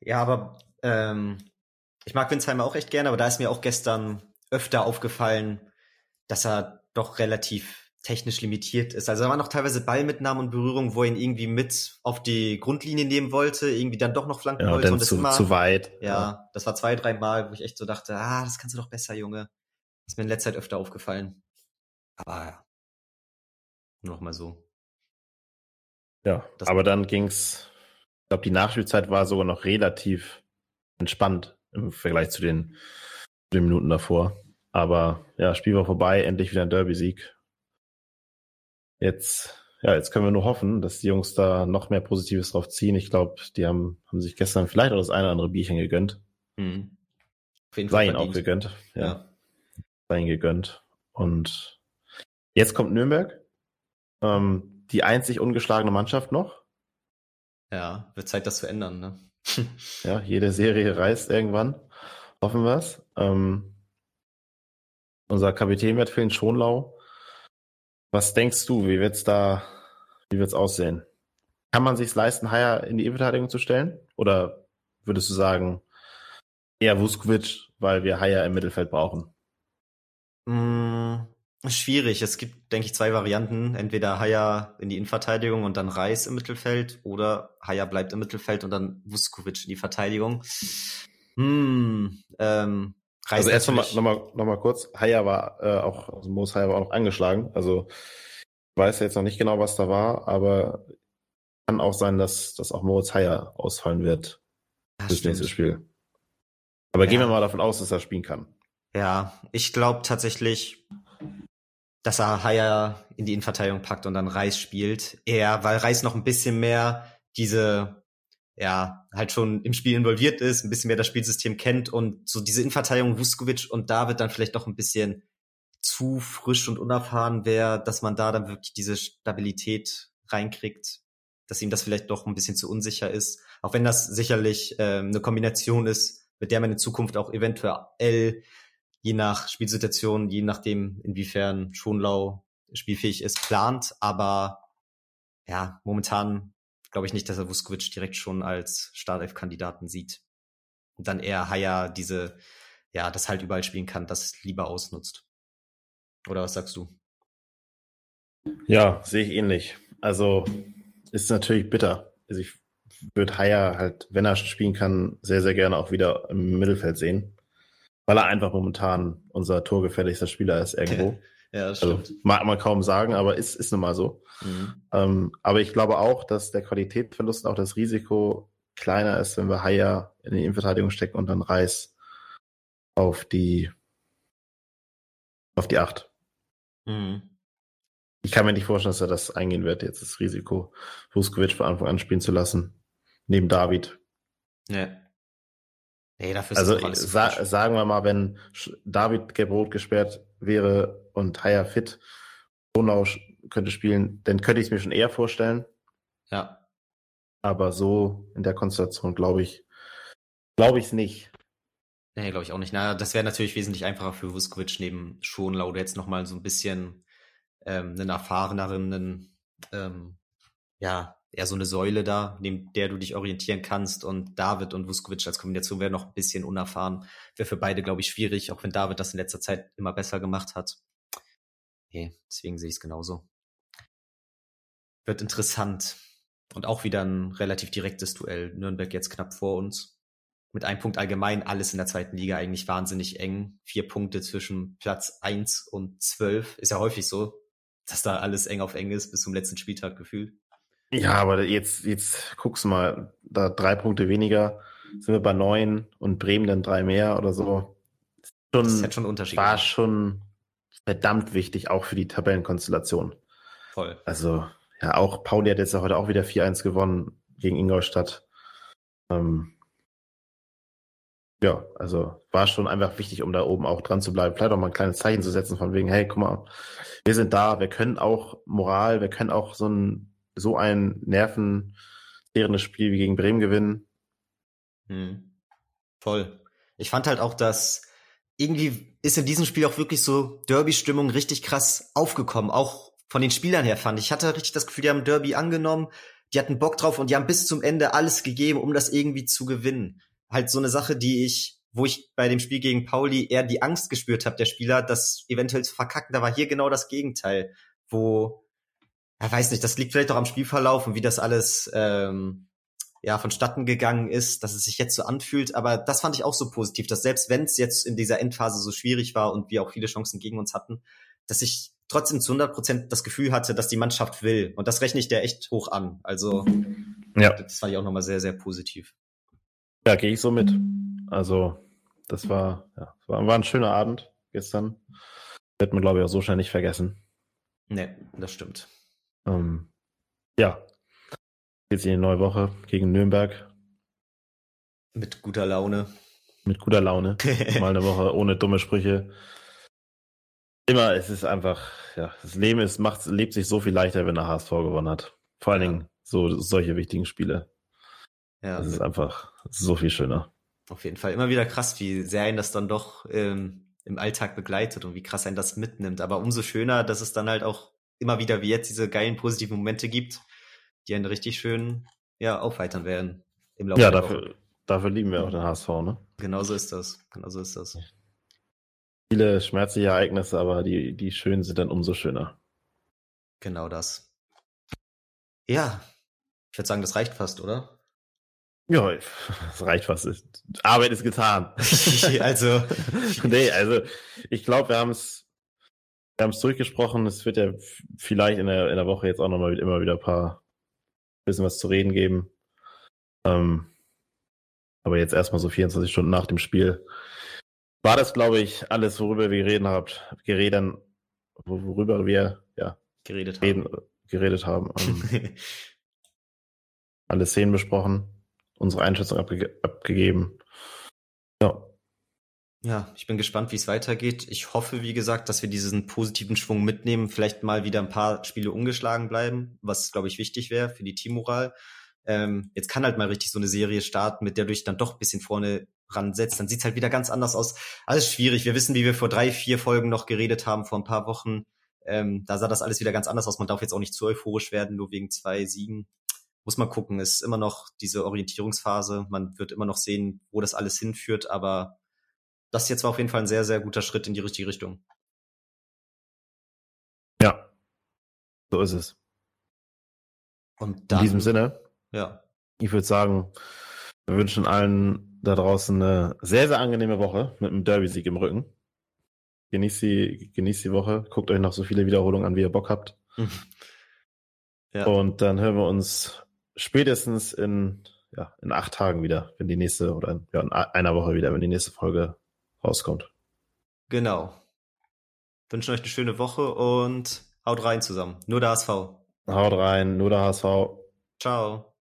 S2: Ja, aber ähm, ich mag Winsheimer auch echt gerne, aber da ist mir auch gestern öfter aufgefallen, dass er doch relativ technisch limitiert ist. Also da waren noch teilweise Ballmitnahmen und Berührungen, wo er ihn irgendwie mit auf die Grundlinie nehmen wollte, irgendwie dann doch noch flanken ja, wollte.
S1: und das zu, immer, zu weit.
S2: Ja, ja, das war zwei, drei Mal, wo ich echt so dachte, ah, das kannst du doch besser, Junge. Das ist mir in letzter Zeit öfter aufgefallen. Aber ja, nur noch mal so.
S1: Ja, das aber dann ging's, ich glaube, die Nachspielzeit war sogar noch relativ entspannt im Vergleich zu den, den Minuten davor. Aber ja, Spiel war vorbei, endlich wieder ein Derby-Sieg. Jetzt, ja, jetzt können wir nur hoffen, dass die Jungs da noch mehr Positives drauf ziehen. Ich glaube, die haben, haben sich gestern vielleicht auch das eine oder andere Bierchen gegönnt. Mhm. Auf jeden Sei ihnen auch gegönnt. Ja. ja. Sei ihnen gegönnt. Und jetzt kommt Nürnberg. Ähm, die einzig ungeschlagene Mannschaft noch.
S2: Ja, wird Zeit, das zu ändern, ne?
S1: ja, jede Serie reißt irgendwann. Hoffen wir es. Ähm, unser Kapitän wird fehlen, Schonlau. Was denkst du, wie wird's da, wie wird's aussehen? Kann man sich's leisten, Haier in die Innenverteidigung zu stellen? Oder würdest du sagen, eher Vuskovic, weil wir Haier im Mittelfeld brauchen?
S2: Mm, Schwierig. Es gibt, denke ich, zwei Varianten. Entweder Haya in die Innenverteidigung und dann Reis im Mittelfeld oder Haya bleibt im Mittelfeld und dann Vuskovic in die Verteidigung. Hm, ähm,
S1: Reis also erst nochmal noch mal, noch mal kurz. Haya war äh, auch, also Moos Haya war auch noch angeschlagen. Also ich weiß jetzt noch nicht genau, was da war, aber kann auch sein, dass, dass auch Moritz Haya ausfallen wird das nächste Spiel. Aber ja. gehen wir mal davon aus, dass er spielen kann.
S2: Ja, ich glaube tatsächlich, dass er Haier in die Innenverteidigung packt und dann Reis spielt. Eher, weil Reis noch ein bisschen mehr diese, ja, halt schon im Spiel involviert ist, ein bisschen mehr das Spielsystem kennt und so diese Innenverteidigung Vuskovic und David dann vielleicht doch ein bisschen zu frisch und unerfahren wäre, dass man da dann wirklich diese Stabilität reinkriegt, dass ihm das vielleicht doch ein bisschen zu unsicher ist. Auch wenn das sicherlich ähm, eine Kombination ist, mit der man in Zukunft auch eventuell je nach Spielsituation, je nachdem, inwiefern Schonlau spielfähig ist, plant. Aber ja, momentan glaube ich nicht, dass er Vuskovic direkt schon als Startelf-Kandidaten sieht. Und dann eher Haya diese, ja, das halt überall spielen kann, das lieber ausnutzt. Oder was sagst du?
S1: Ja, sehe ich ähnlich. Also ist natürlich bitter. Also ich würde Haya halt, wenn er spielen kann, sehr, sehr gerne auch wieder im Mittelfeld sehen. Weil er einfach momentan unser torgefährlichster Spieler ist irgendwo.
S2: ja, das also,
S1: stimmt. mag man kaum sagen, aber ist, ist nun mal so. Mhm. Ähm, aber ich glaube auch, dass der Qualitätsverlust und auch das Risiko kleiner ist, wenn wir Haya in die Innenverteidigung stecken und dann Reis auf die auf die Acht. Mhm. Ich kann mir nicht vorstellen, dass er das eingehen wird, jetzt das Risiko, Vuskovic von Anfang an spielen zu lassen. Neben David.
S2: Ja.
S1: Nee, dafür ist also sa sagen wir mal, wenn David gelb-rot gesperrt wäre und Haya fit, Donau könnte spielen, dann könnte ich es mir schon eher vorstellen.
S2: Ja.
S1: Aber so in der Konstellation glaube ich, glaube ich es nicht.
S2: Nee, glaube ich auch nicht. Na, das wäre natürlich wesentlich einfacher für Vuskovic neben Schonlau, der jetzt nochmal so ein bisschen ähm, einen erfahreneren, ähm, ja, eher so eine Säule da, neben der du dich orientieren kannst. Und David und Vuskovic als Kombination wäre noch ein bisschen unerfahren. Wäre für beide, glaube ich, schwierig, auch wenn David das in letzter Zeit immer besser gemacht hat. Nee, deswegen sehe ich es genauso. Wird interessant. Und auch wieder ein relativ direktes Duell. Nürnberg jetzt knapp vor uns. Mit einem Punkt allgemein alles in der zweiten Liga eigentlich wahnsinnig eng. Vier Punkte zwischen Platz eins und zwölf. Ist ja häufig so, dass da alles eng auf eng ist bis zum letzten Spieltag gefühlt.
S1: Ja, aber jetzt, jetzt guckst du mal, da drei Punkte weniger, sind wir bei neun und Bremen dann drei mehr oder so.
S2: Schon, das ist schon ein Unterschied.
S1: War schon verdammt wichtig, auch für die Tabellenkonstellation.
S2: Voll.
S1: Also, ja, auch Pauli hat jetzt ja heute auch wieder 4-1 gewonnen gegen Ingolstadt. Ähm, ja, also war schon einfach wichtig, um da oben auch dran zu bleiben. Vielleicht auch mal ein kleines Zeichen zu setzen von wegen, hey, guck mal, wir sind da, wir können auch Moral, wir können auch so ein, so ein nervenzehrendes Spiel wie gegen Bremen gewinnen.
S2: Hm. Voll. Ich fand halt auch, dass irgendwie ist in diesem Spiel auch wirklich so Derby-Stimmung richtig krass aufgekommen. Auch von den Spielern her fand ich. Ich hatte richtig das Gefühl, die haben Derby angenommen, die hatten Bock drauf und die haben bis zum Ende alles gegeben, um das irgendwie zu gewinnen halt so eine Sache, die ich, wo ich bei dem Spiel gegen Pauli eher die Angst gespürt habe, der Spieler, das eventuell zu verkacken. Da war hier genau das Gegenteil, wo, er weiß nicht, das liegt vielleicht auch am Spielverlauf und wie das alles ähm, ja vonstatten gegangen ist, dass es sich jetzt so anfühlt. Aber das fand ich auch so positiv, dass selbst wenn es jetzt in dieser Endphase so schwierig war und wir auch viele Chancen gegen uns hatten, dass ich trotzdem zu 100 Prozent das Gefühl hatte, dass die Mannschaft will. Und das rechne ich der echt hoch an. Also ja. das fand ich auch nochmal sehr, sehr positiv.
S1: Ja, gehe ich so mit. Also, das war, ja, war, war ein schöner Abend gestern. Wird man, glaube ich, auch so schnell nicht vergessen.
S2: Nee, das stimmt.
S1: Ähm, ja. Jetzt in die neue Woche gegen Nürnberg.
S2: Mit guter Laune.
S1: Mit guter Laune. Mal eine Woche ohne dumme Sprüche. Immer, es ist einfach, ja, das Leben ist, macht, lebt sich so viel leichter, wenn der HSV gewonnen hat. Vor allen ja. Dingen so solche wichtigen Spiele. Ja. Das ist einfach so viel schöner.
S2: Auf jeden Fall. Immer wieder krass, wie sehr ihn das dann doch ähm, im Alltag begleitet und wie krass einen das mitnimmt. Aber umso schöner, dass es dann halt auch immer wieder wie jetzt diese geilen positiven Momente gibt, die einen richtig schön ja, aufheitern werden
S1: im Laufe Ja, dafür, dafür lieben wir auch den HSV, ne?
S2: Genau so ist das. Genau so ist das.
S1: Viele schmerzliche Ereignisse, aber die, die schönen sind dann umso schöner.
S2: Genau das. Ja, ich würde sagen, das reicht fast, oder?
S1: Ja, das reicht fast. Arbeit ist getan.
S2: also.
S1: nee, also ich glaube, wir haben es wir haben es durchgesprochen. Es wird ja vielleicht in der, in der Woche jetzt auch nochmal immer wieder ein paar bisschen was zu reden geben. Ähm, aber jetzt erstmal so 24 Stunden nach dem Spiel war das, glaube ich, alles, worüber wir reden habt, geredet, worüber wir ja
S2: geredet
S1: reden, haben. Geredet haben. Ähm, alle Szenen besprochen unsere Einschätzung abge abgegeben.
S2: Ja. Ich bin gespannt, wie es weitergeht. Ich hoffe, wie gesagt, dass wir diesen positiven Schwung mitnehmen, vielleicht mal wieder ein paar Spiele ungeschlagen bleiben, was, glaube ich, wichtig wäre für die Teammoral. Ähm, jetzt kann halt mal richtig so eine Serie starten, mit der du dich dann doch ein bisschen vorne ransetzt. Dann sieht's halt wieder ganz anders aus. Alles schwierig. Wir wissen, wie wir vor drei, vier Folgen noch geredet haben, vor ein paar Wochen. Ähm, da sah das alles wieder ganz anders aus. Man darf jetzt auch nicht zu euphorisch werden, nur wegen zwei Siegen. Muss man gucken. Es ist immer noch diese Orientierungsphase. Man wird immer noch sehen, wo das alles hinführt, aber das jetzt war auf jeden Fall ein sehr, sehr guter Schritt in die richtige Richtung.
S1: Ja, so ist es. Und dann, in diesem Sinne,
S2: ja.
S1: Ich würde sagen, wir wünschen allen da draußen eine sehr, sehr angenehme Woche mit einem Derby-Sieg im Rücken. Genießt die, genießt die Woche, guckt euch noch so viele Wiederholungen an, wie ihr Bock habt. ja. Und dann hören wir uns spätestens in, ja, in acht Tagen wieder, wenn die nächste, oder in, ja, in einer Woche wieder, wenn die nächste Folge rauskommt.
S2: Genau. Wünschen euch eine schöne Woche und haut rein zusammen. Nur der HSV.
S1: Haut rein, nur der HSV.
S2: Ciao.